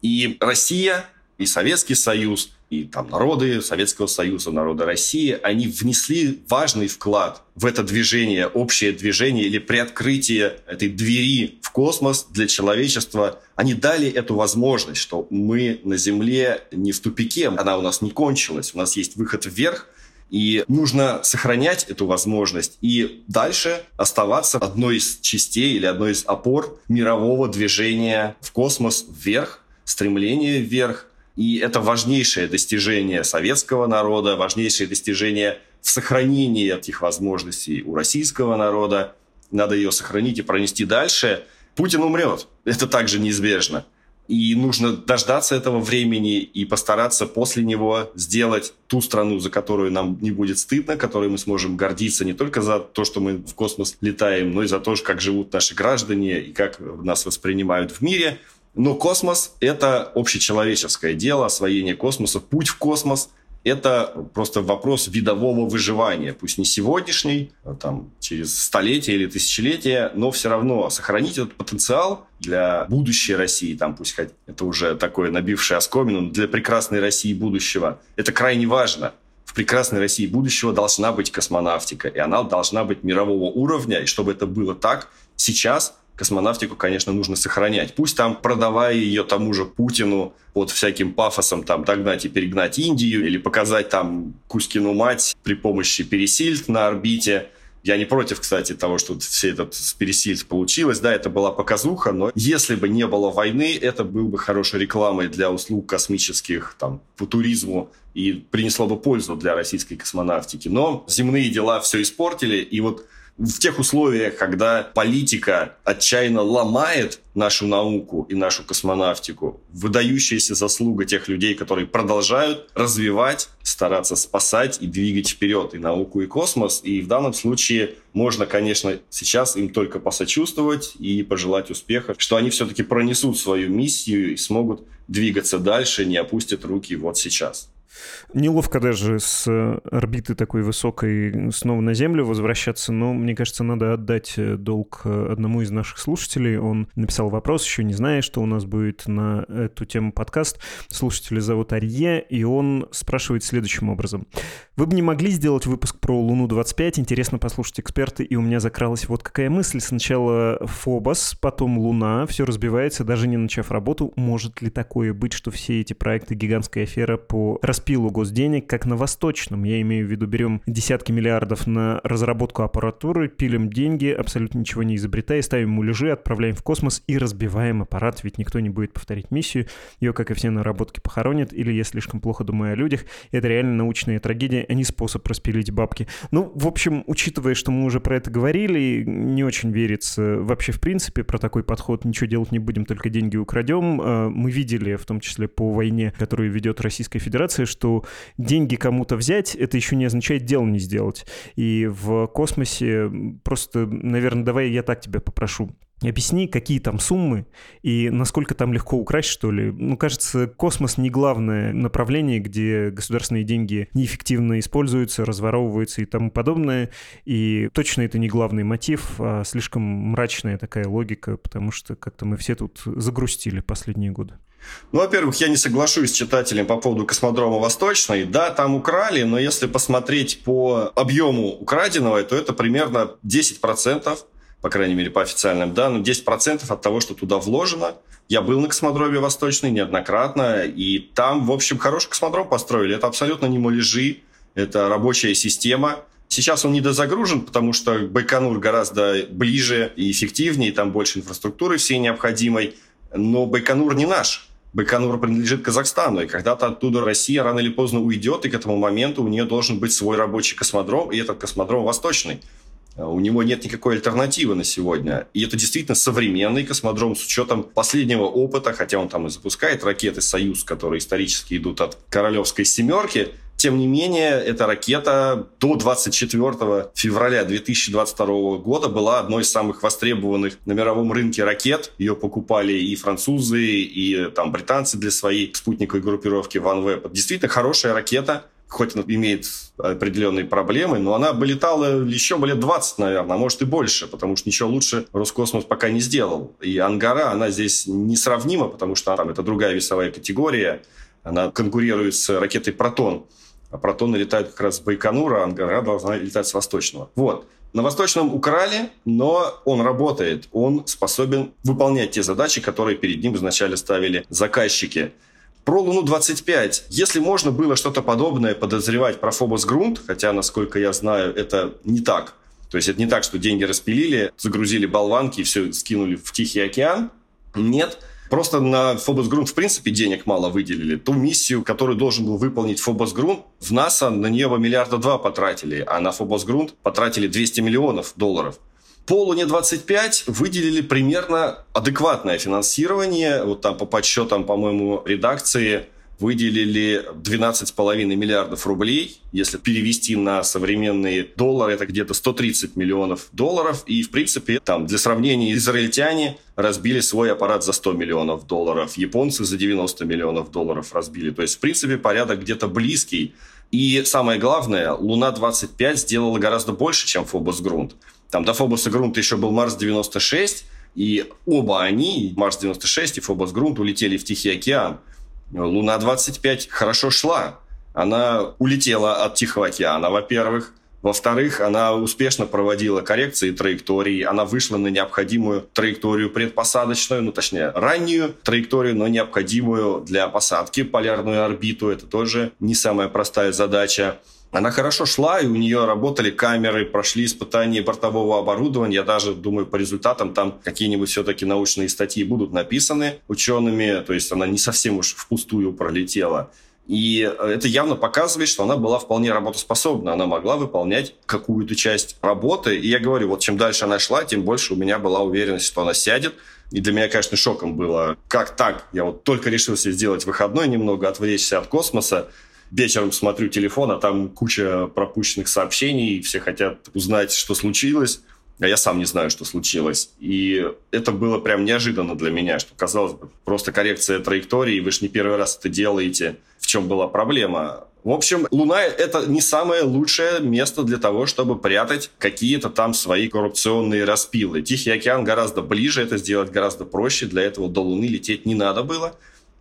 И Россия, и Советский Союз, и там народы Советского Союза, народы России, они внесли важный вклад в это движение, общее движение или приоткрытие этой двери в космос для человечества. Они дали эту возможность, что мы на Земле не в тупике, она у нас не кончилась, у нас есть выход вверх, и нужно сохранять эту возможность и дальше оставаться одной из частей или одной из опор мирового движения в космос вверх, стремление вверх – и это важнейшее достижение советского народа, важнейшее достижение в сохранении этих возможностей у российского народа. Надо ее сохранить и пронести дальше. Путин умрет. Это также неизбежно. И нужно дождаться этого времени и постараться после него сделать ту страну, за которую нам не будет стыдно, которой мы сможем гордиться не только за то, что мы в космос летаем, но и за то, как живут наши граждане и как нас воспринимают в мире – но космос — это общечеловеческое дело, освоение космоса, путь в космос — это просто вопрос видового выживания. Пусть не сегодняшний, а там, через столетия или тысячелетия, но все равно сохранить этот потенциал для будущей России, там пусть хоть это уже такое набившее оскомину, для прекрасной России будущего, это крайне важно. В прекрасной России будущего должна быть космонавтика, и она должна быть мирового уровня, и чтобы это было так, сейчас космонавтику, конечно, нужно сохранять. Пусть там, продавая ее тому же Путину под всяким пафосом, там, догнать и перегнать Индию, или показать там Кузькину мать при помощи пересильд на орбите. Я не против, кстати, того, что все этот пересильд получилось. Да, это была показуха, но если бы не было войны, это был бы хорошей рекламой для услуг космических, там, по туризму и принесло бы пользу для российской космонавтики. Но земные дела все испортили, и вот в тех условиях, когда политика отчаянно ломает нашу науку и нашу космонавтику, выдающаяся заслуга тех людей, которые продолжают развивать, стараться спасать и двигать вперед и науку, и космос. И в данном случае можно, конечно, сейчас им только посочувствовать и пожелать успеха, что они все-таки пронесут свою миссию и смогут двигаться дальше, не опустят руки вот сейчас. Неловко даже с орбиты такой высокой снова на Землю возвращаться, но мне кажется, надо отдать э, долг э, одному из наших слушателей. Он написал вопрос, еще не зная, что у нас будет на эту тему подкаст. Слушателя зовут Арье, и он спрашивает следующим образом. Вы бы не могли сделать выпуск про Луну-25? Интересно послушать эксперты, и у меня закралась вот какая мысль. Сначала Фобос, потом Луна, все разбивается, даже не начав работу. Может ли такое быть, что все эти проекты гигантская афера по распилу госденег, как на Восточном. Я имею в виду, берем десятки миллиардов на разработку аппаратуры, пилим деньги, абсолютно ничего не изобретая, ставим муляжи, отправляем в космос и разбиваем аппарат, ведь никто не будет повторить миссию. Ее, как и все наработки, похоронят, или я слишком плохо думаю о людях. Это реально научная трагедия, а не способ распилить бабки. Ну, в общем, учитывая, что мы уже про это говорили, не очень верится вообще в принципе про такой подход. Ничего делать не будем, только деньги украдем. А, мы видели, в том числе по войне, которую ведет Российская Федерация, что деньги кому-то взять, это еще не означает дело не сделать. И в космосе просто, наверное, давай я так тебя попрошу. Объясни, какие там суммы и насколько там легко украсть, что ли. Ну, кажется, космос не главное направление, где государственные деньги неэффективно используются, разворовываются и тому подобное. И точно это не главный мотив, а слишком мрачная такая логика, потому что как-то мы все тут загрустили последние годы. Ну, во-первых, я не соглашусь с читателем по поводу космодрома Восточный. Да, там украли, но если посмотреть по объему украденного, то это примерно 10%, по крайней мере, по официальным данным, 10% от того, что туда вложено. Я был на космодроме Восточный неоднократно, и там, в общем, хороший космодром построили. Это абсолютно не муляжи, это рабочая система. Сейчас он недозагружен, потому что Байконур гораздо ближе и эффективнее, там больше инфраструктуры всей необходимой. Но Байконур не наш. Байконур принадлежит Казахстану, и когда-то оттуда Россия рано или поздно уйдет, и к этому моменту у нее должен быть свой рабочий космодром, и этот космодром восточный. У него нет никакой альтернативы на сегодня. И это действительно современный космодром с учетом последнего опыта, хотя он там и запускает ракеты «Союз», которые исторически идут от Королевской «семерки», тем не менее, эта ракета до 24 февраля 2022 года была одной из самых востребованных на мировом рынке ракет. Ее покупали и французы, и там британцы для своей спутниковой группировки OneWeb. Действительно хорошая ракета, хоть она имеет определенные проблемы, но она бы летала еще бы лет 20, наверное, а может и больше, потому что ничего лучше Роскосмос пока не сделал. И Ангара, она здесь несравнима, потому что там это другая весовая категория, она конкурирует с ракетой «Протон», протоны летают как раз с Байконура, а Ангара должна летать с Восточного. Вот. На Восточном украли, но он работает. Он способен выполнять те задачи, которые перед ним вначале ставили заказчики. Про Луну-25. Если можно было что-то подобное подозревать про Фобос Грунт, хотя, насколько я знаю, это не так. То есть это не так, что деньги распилили, загрузили болванки и все скинули в Тихий океан. Нет. Просто на Фобос Грунт в принципе денег мало выделили. Ту миссию, которую должен был выполнить Фобос Грунт, в НАСА на нее миллиарда два потратили, а на Фобос Грунт потратили 200 миллионов долларов. По Луне-25 выделили примерно адекватное финансирование. Вот там по подсчетам, по-моему, редакции выделили 12,5 миллиардов рублей. Если перевести на современные доллары, это где-то 130 миллионов долларов. И, в принципе, там для сравнения, израильтяне разбили свой аппарат за 100 миллионов долларов, японцы за 90 миллионов долларов разбили. То есть, в принципе, порядок где-то близкий. И самое главное, Луна-25 сделала гораздо больше, чем Фобос Грунт. Там до Фобоса Грунта еще был Марс-96, и оба они, Марс-96 и Фобос Грунт, улетели в Тихий океан. Луна-25 хорошо шла. Она улетела от Тихого океана, во-первых. Во-вторых, она успешно проводила коррекции траектории, она вышла на необходимую траекторию предпосадочную, ну точнее раннюю траекторию, но необходимую для посадки, полярную орбиту. Это тоже не самая простая задача. Она хорошо шла, и у нее работали камеры, прошли испытания бортового оборудования. Я даже думаю, по результатам там какие-нибудь все-таки научные статьи будут написаны учеными. То есть она не совсем уж впустую пролетела. И это явно показывает, что она была вполне работоспособна. Она могла выполнять какую-то часть работы. И я говорю, вот чем дальше она шла, тем больше у меня была уверенность, что она сядет. И для меня, конечно, шоком было, как так? Я вот только решился сделать выходной немного, отвлечься от космоса. Вечером смотрю телефон, а там куча пропущенных сообщений, все хотят узнать, что случилось а я сам не знаю, что случилось. И это было прям неожиданно для меня, что казалось бы, просто коррекция траектории, вы же не первый раз это делаете. В чем была проблема? В общем, Луна – это не самое лучшее место для того, чтобы прятать какие-то там свои коррупционные распилы. Тихий океан гораздо ближе, это сделать гораздо проще. Для этого до Луны лететь не надо было.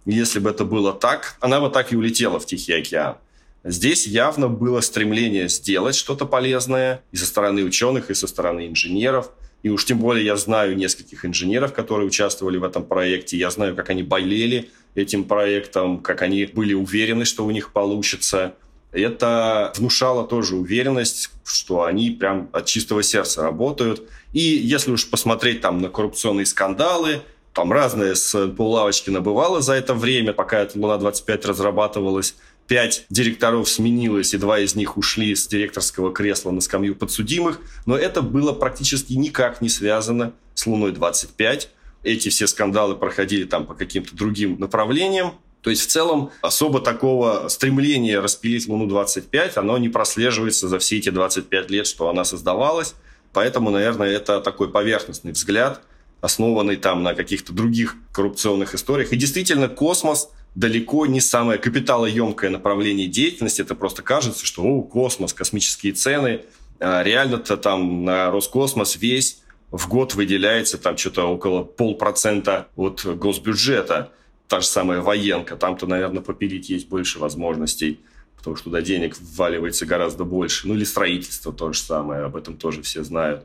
Если бы это было так, она бы так и улетела в Тихий океан. Здесь явно было стремление сделать что-то полезное и со стороны ученых, и со стороны инженеров. И уж тем более я знаю нескольких инженеров, которые участвовали в этом проекте. Я знаю, как они болели этим проектом, как они были уверены, что у них получится. Это внушало тоже уверенность, что они прям от чистого сердца работают. И если уж посмотреть там на коррупционные скандалы, там разное с поллавочки набывало за это время, пока эта Луна-25 разрабатывалась пять директоров сменилось, и два из них ушли с директорского кресла на скамью подсудимых, но это было практически никак не связано с Луной-25. Эти все скандалы проходили там по каким-то другим направлениям. То есть в целом особо такого стремления распилить Луну-25, оно не прослеживается за все эти 25 лет, что она создавалась. Поэтому, наверное, это такой поверхностный взгляд, основанный там на каких-то других коррупционных историях. И действительно, космос – далеко не самое капиталоемкое направление деятельности. Это просто кажется, что о, космос, космические цены. А реально-то там на Роскосмос весь в год выделяется там что-то около полпроцента от госбюджета. Та же самая военка. Там-то, наверное, попилить есть больше возможностей, потому что туда денег вваливается гораздо больше. Ну или строительство то же самое, об этом тоже все знают.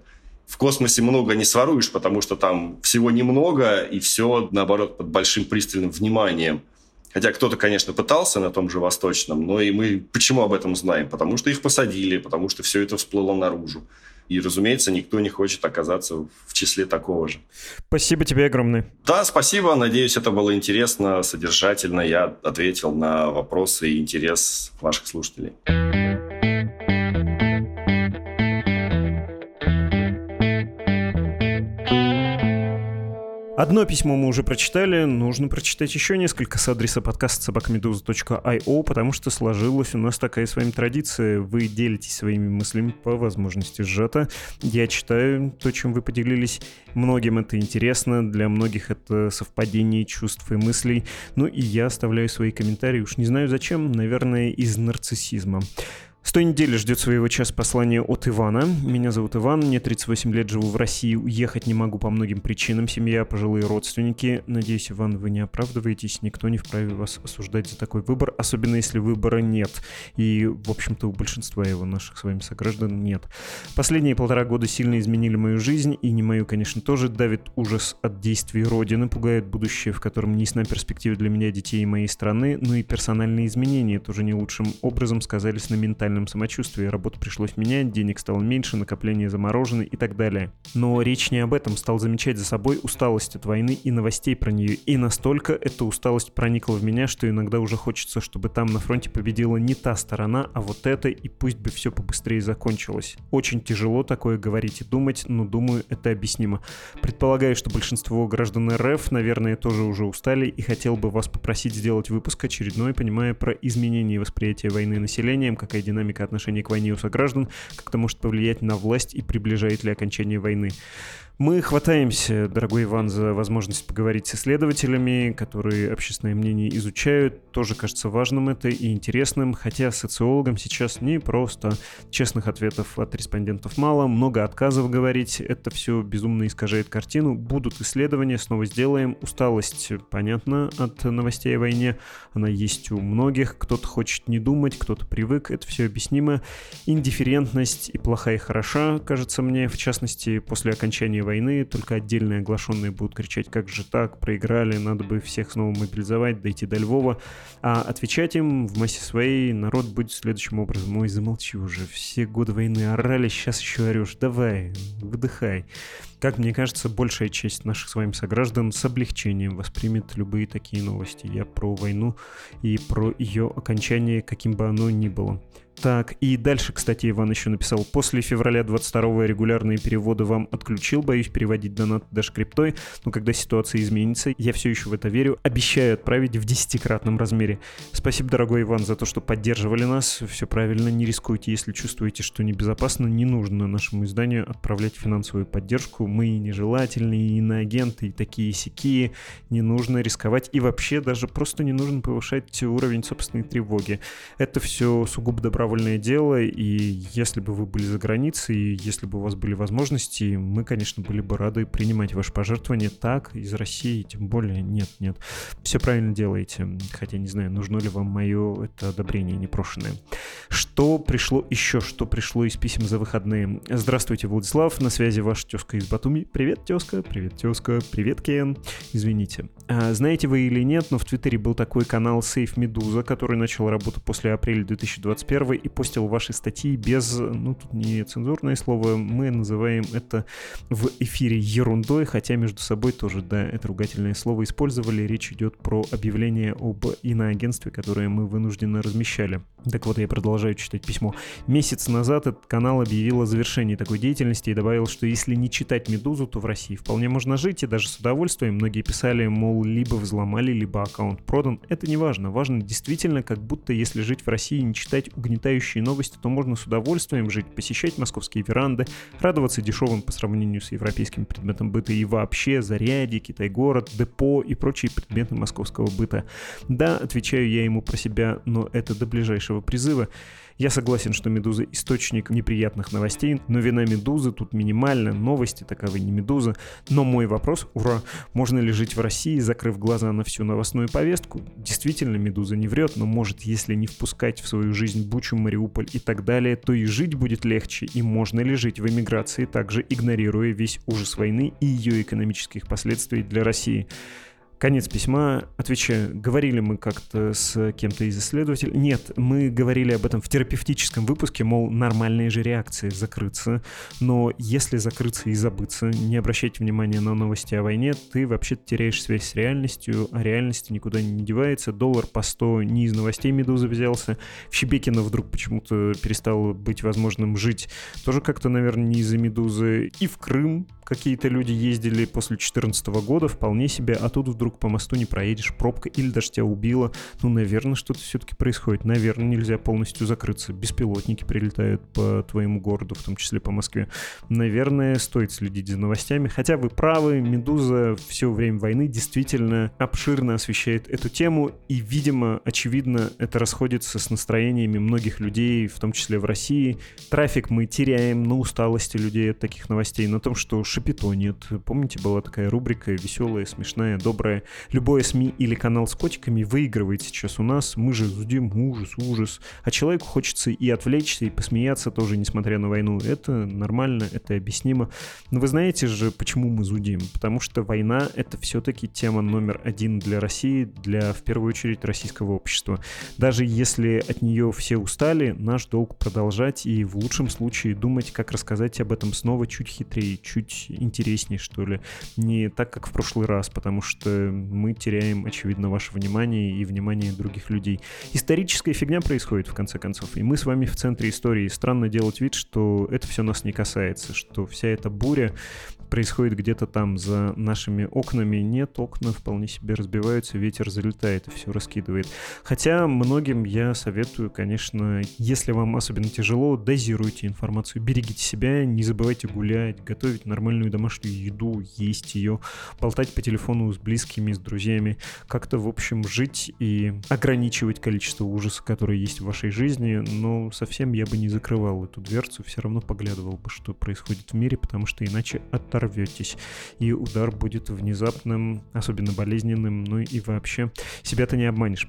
В космосе много не своруешь, потому что там всего немного, и все, наоборот, под большим пристальным вниманием – Хотя кто-то, конечно, пытался на том же Восточном, но и мы почему об этом знаем? Потому что их посадили, потому что все это всплыло наружу. И, разумеется, никто не хочет оказаться в числе такого же. Спасибо тебе огромное. Да, спасибо. Надеюсь, это было интересно, содержательно. Я ответил на вопросы и интерес ваших слушателей. Одно письмо мы уже прочитали, нужно прочитать еще несколько с адреса подкаста собакамедуза.io, потому что сложилась у нас такая с вами традиция. Вы делитесь своими мыслями по возможности сжато. Я читаю то, чем вы поделились. Многим это интересно, для многих это совпадение чувств и мыслей. Ну и я оставляю свои комментарии, уж не знаю зачем, наверное, из нарциссизма. С той недели ждет своего часа послание от Ивана. Меня зовут Иван, мне 38 лет, живу в России, уехать не могу по многим причинам, семья, пожилые родственники. Надеюсь, Иван, вы не оправдываетесь, никто не вправе вас осуждать за такой выбор, особенно если выбора нет. И, в общем-то, у большинства его наших с вами сограждан нет. Последние полтора года сильно изменили мою жизнь, и не мою, конечно, тоже. Давит ужас от действий Родины, пугает будущее, в котором не ясна перспектива для меня, детей и моей страны, но и персональные изменения тоже не лучшим образом сказались на ментальном ментальном самочувствии, работу пришлось менять, денег стало меньше, накопления заморожены и так далее. Но речь не об этом, стал замечать за собой усталость от войны и новостей про нее. И настолько эта усталость проникла в меня, что иногда уже хочется, чтобы там на фронте победила не та сторона, а вот эта, и пусть бы все побыстрее закончилось. Очень тяжело такое говорить и думать, но думаю, это объяснимо. Предполагаю, что большинство граждан РФ, наверное, тоже уже устали и хотел бы вас попросить сделать выпуск очередной, понимая про изменение восприятия войны населением, какая динамика динамика отношения к войне у сограждан, как это может повлиять на власть и приближает ли окончание войны. Мы хватаемся, дорогой Иван, за возможность поговорить с исследователями, которые общественное мнение изучают. Тоже кажется важным это и интересным, хотя социологам сейчас не просто. Честных ответов от респондентов мало, много отказов говорить. Это все безумно искажает картину. Будут исследования, снова сделаем. Усталость, понятно, от новостей о войне. Она есть у многих. Кто-то хочет не думать, кто-то привык. Это все объяснимо. Индифферентность и плохая и хороша, кажется мне, в частности, после окончания войны, только отдельные оглашенные будут кричать, как же так, проиграли, надо бы всех снова мобилизовать, дойти до Львова. А отвечать им в массе своей народ будет следующим образом. Ой, замолчи уже, все годы войны орали, сейчас еще орешь, давай, выдыхай. Как мне кажется, большая часть наших с вами сограждан с облегчением воспримет любые такие новости. Я про войну и про ее окончание, каким бы оно ни было. Так, и дальше, кстати, Иван еще написал. После февраля 22 регулярные переводы вам отключил. Боюсь переводить донат даже криптой. Но когда ситуация изменится, я все еще в это верю. Обещаю отправить в десятикратном размере. Спасибо, дорогой Иван, за то, что поддерживали нас. Все правильно, не рискуйте. Если чувствуете, что небезопасно, не нужно нашему изданию отправлять финансовую поддержку. Мы нежелательные, и иноагенты, и такие сякие. Не нужно рисковать. И вообще даже просто не нужно повышать уровень собственной тревоги. Это все сугубо добровольно добровольное дело, и если бы вы были за границей, и если бы у вас были возможности, мы, конечно, были бы рады принимать ваши пожертвования так, из России, тем более нет, нет. Все правильно делаете, хотя не знаю, нужно ли вам мое это одобрение непрошенное. Что пришло еще, что пришло из писем за выходные? Здравствуйте, Владислав, на связи ваш тезка из Батуми. Привет, тезка, привет, тезка, привет, Кен. Извините. А, знаете вы или нет, но в Твиттере был такой канал Safe Medusa, который начал работу после апреля 2021 и постил ваши статьи без, ну, тут не цензурное слово, мы называем это в эфире ерундой, хотя между собой тоже, да, это ругательное слово использовали. Речь идет про объявление об иноагентстве, которое мы вынужденно размещали. Так вот, я продолжаю читать письмо. Месяц назад этот канал объявил о завершении такой деятельности и добавил, что если не читать «Медузу», то в России вполне можно жить, и даже с удовольствием. Многие писали, мол, либо взломали, либо аккаунт продан. Это не важно. Важно действительно, как будто если жить в России и не читать угнетающие новости, то можно с удовольствием жить, посещать московские веранды, радоваться дешевым по сравнению с европейским предметом быта и вообще заряди, Китай-город, депо и прочие предметы московского быта. Да, отвечаю я ему про себя, но это до ближайшего призыва. Я согласен, что «Медуза» — источник неприятных новостей, но вина «Медузы» тут минимальна, новости таковы не «Медуза». Но мой вопрос, ура, можно ли жить в России, закрыв глаза на всю новостную повестку? Действительно, «Медуза» не врет, но может, если не впускать в свою жизнь Бучу, Мариуполь и так далее, то и жить будет легче, и можно ли жить в эмиграции, также игнорируя весь ужас войны и ее экономических последствий для России? Конец письма. Отвечаю, говорили мы как-то с кем-то из исследователей. Нет, мы говорили об этом в терапевтическом выпуске, мол, нормальные же реакции закрыться. Но если закрыться и забыться, не обращать внимания на новости о войне, ты вообще теряешь связь с реальностью, а реальность никуда не девается. Доллар по 100 не из новостей «Медузы» взялся. В Щебекино вдруг почему-то перестало быть возможным жить. Тоже как-то, наверное, не из-за «Медузы». И в Крым какие-то люди ездили после 2014 года, вполне себе, а тут вдруг по мосту не проедешь, пробка или даже тебя убило. Ну, наверное, что-то все-таки происходит. Наверное, нельзя полностью закрыться. Беспилотники прилетают по твоему городу, в том числе по Москве. Наверное, стоит следить за новостями. Хотя вы правы, «Медуза» все время войны действительно обширно освещает эту тему, и, видимо, очевидно, это расходится с настроениями многих людей, в том числе в России. Трафик мы теряем на усталости людей от таких новостей, на том, что Шапито нет. Помните, была такая рубрика веселая, смешная, добрая. Любое СМИ или канал с котиками выигрывает сейчас у нас. Мы же зудим ужас, ужас. А человеку хочется и отвлечься, и посмеяться тоже, несмотря на войну. Это нормально, это объяснимо. Но вы знаете же, почему мы зудим? Потому что война — это все-таки тема номер один для России, для, в первую очередь, российского общества. Даже если от нее все устали, наш долг продолжать и в лучшем случае думать, как рассказать об этом снова чуть хитрее, чуть интереснее, что ли. Не так, как в прошлый раз, потому что мы теряем, очевидно, ваше внимание и внимание других людей. Историческая фигня происходит, в конце концов, и мы с вами в центре истории. Странно делать вид, что это все нас не касается, что вся эта буря происходит где-то там за нашими окнами. Нет, окна вполне себе разбиваются, ветер залетает и все раскидывает. Хотя многим я советую, конечно, если вам особенно тяжело, дозируйте информацию, берегите себя, не забывайте гулять, готовить нормальную домашнюю еду, есть ее, болтать по телефону с близкими, с друзьями, как-то, в общем, жить и ограничивать количество ужаса, которые есть в вашей жизни, но совсем я бы не закрывал эту дверцу, все равно поглядывал бы, что происходит в мире, потому что иначе от оторветесь, и удар будет внезапным, особенно болезненным, ну и вообще себя ты не обманешь.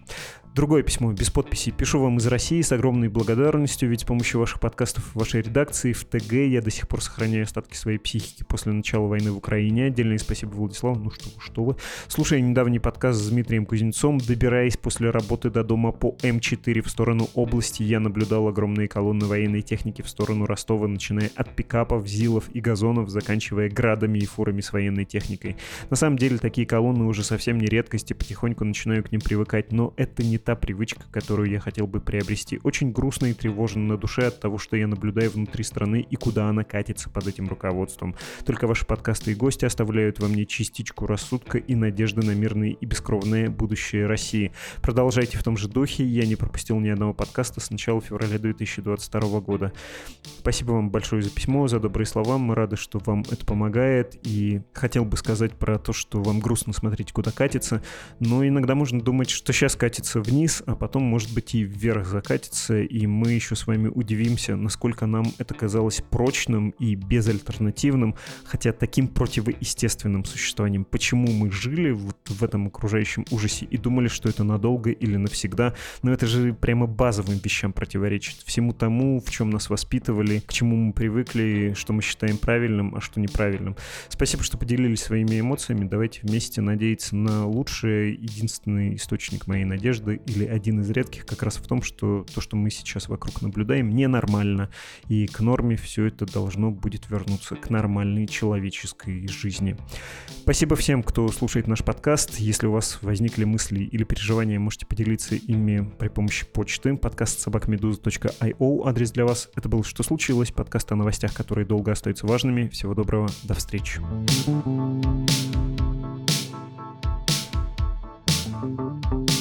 Другое письмо без подписи. Пишу вам из России с огромной благодарностью, ведь с помощью ваших подкастов в вашей редакции в ТГ я до сих пор сохраняю остатки своей психики после начала войны в Украине. Отдельное спасибо Владиславу. Ну что вы, что вы. Слушая недавний подкаст с Дмитрием Кузнецом, добираясь после работы до дома по М4 в сторону области, я наблюдал огромные колонны военной техники в сторону Ростова, начиная от пикапов, зилов и газонов, заканчивая градами и фурами с военной техникой. На самом деле такие колонны уже совсем не редкость и потихоньку начинаю к ним привыкать, но это не та привычка, которую я хотел бы приобрести. Очень грустно и тревожно на душе от того, что я наблюдаю внутри страны и куда она катится под этим руководством. Только ваши подкасты и гости оставляют во мне частичку рассудка и надежды на мирное и бескровное будущее России. Продолжайте в том же духе, я не пропустил ни одного подкаста с начала февраля 2022 года. Спасибо вам большое за письмо, за добрые слова, мы рады, что вам это помогает, и хотел бы сказать про то, что вам грустно смотреть, куда катится, но иногда можно думать, что сейчас катится вниз, а потом, может быть, и вверх закатится, и мы еще с вами удивимся, насколько нам это казалось прочным и безальтернативным, хотя таким противоестественным существованием. Почему мы жили вот в этом окружающем ужасе и думали, что это надолго или навсегда, но это же прямо базовым вещам противоречит. Всему тому, в чем нас воспитывали, к чему мы привыкли, что мы считаем правильным, а что неправильным. Спасибо, что поделились своими эмоциями. Давайте вместе надеяться на лучшее. Единственный источник моей надежды или один из редких как раз в том, что то, что мы сейчас вокруг наблюдаем, ненормально. И к норме все это должно будет вернуться к нормальной человеческой жизни. Спасибо всем, кто слушает наш подкаст. Если у вас возникли мысли или переживания, можете поделиться ими при помощи почты. Подкаст собакмедуза.io. Адрес для вас. Это был «Что случилось?» Подкаст о новостях, которые долго остаются важными. Всего доброго. До встречи. thank you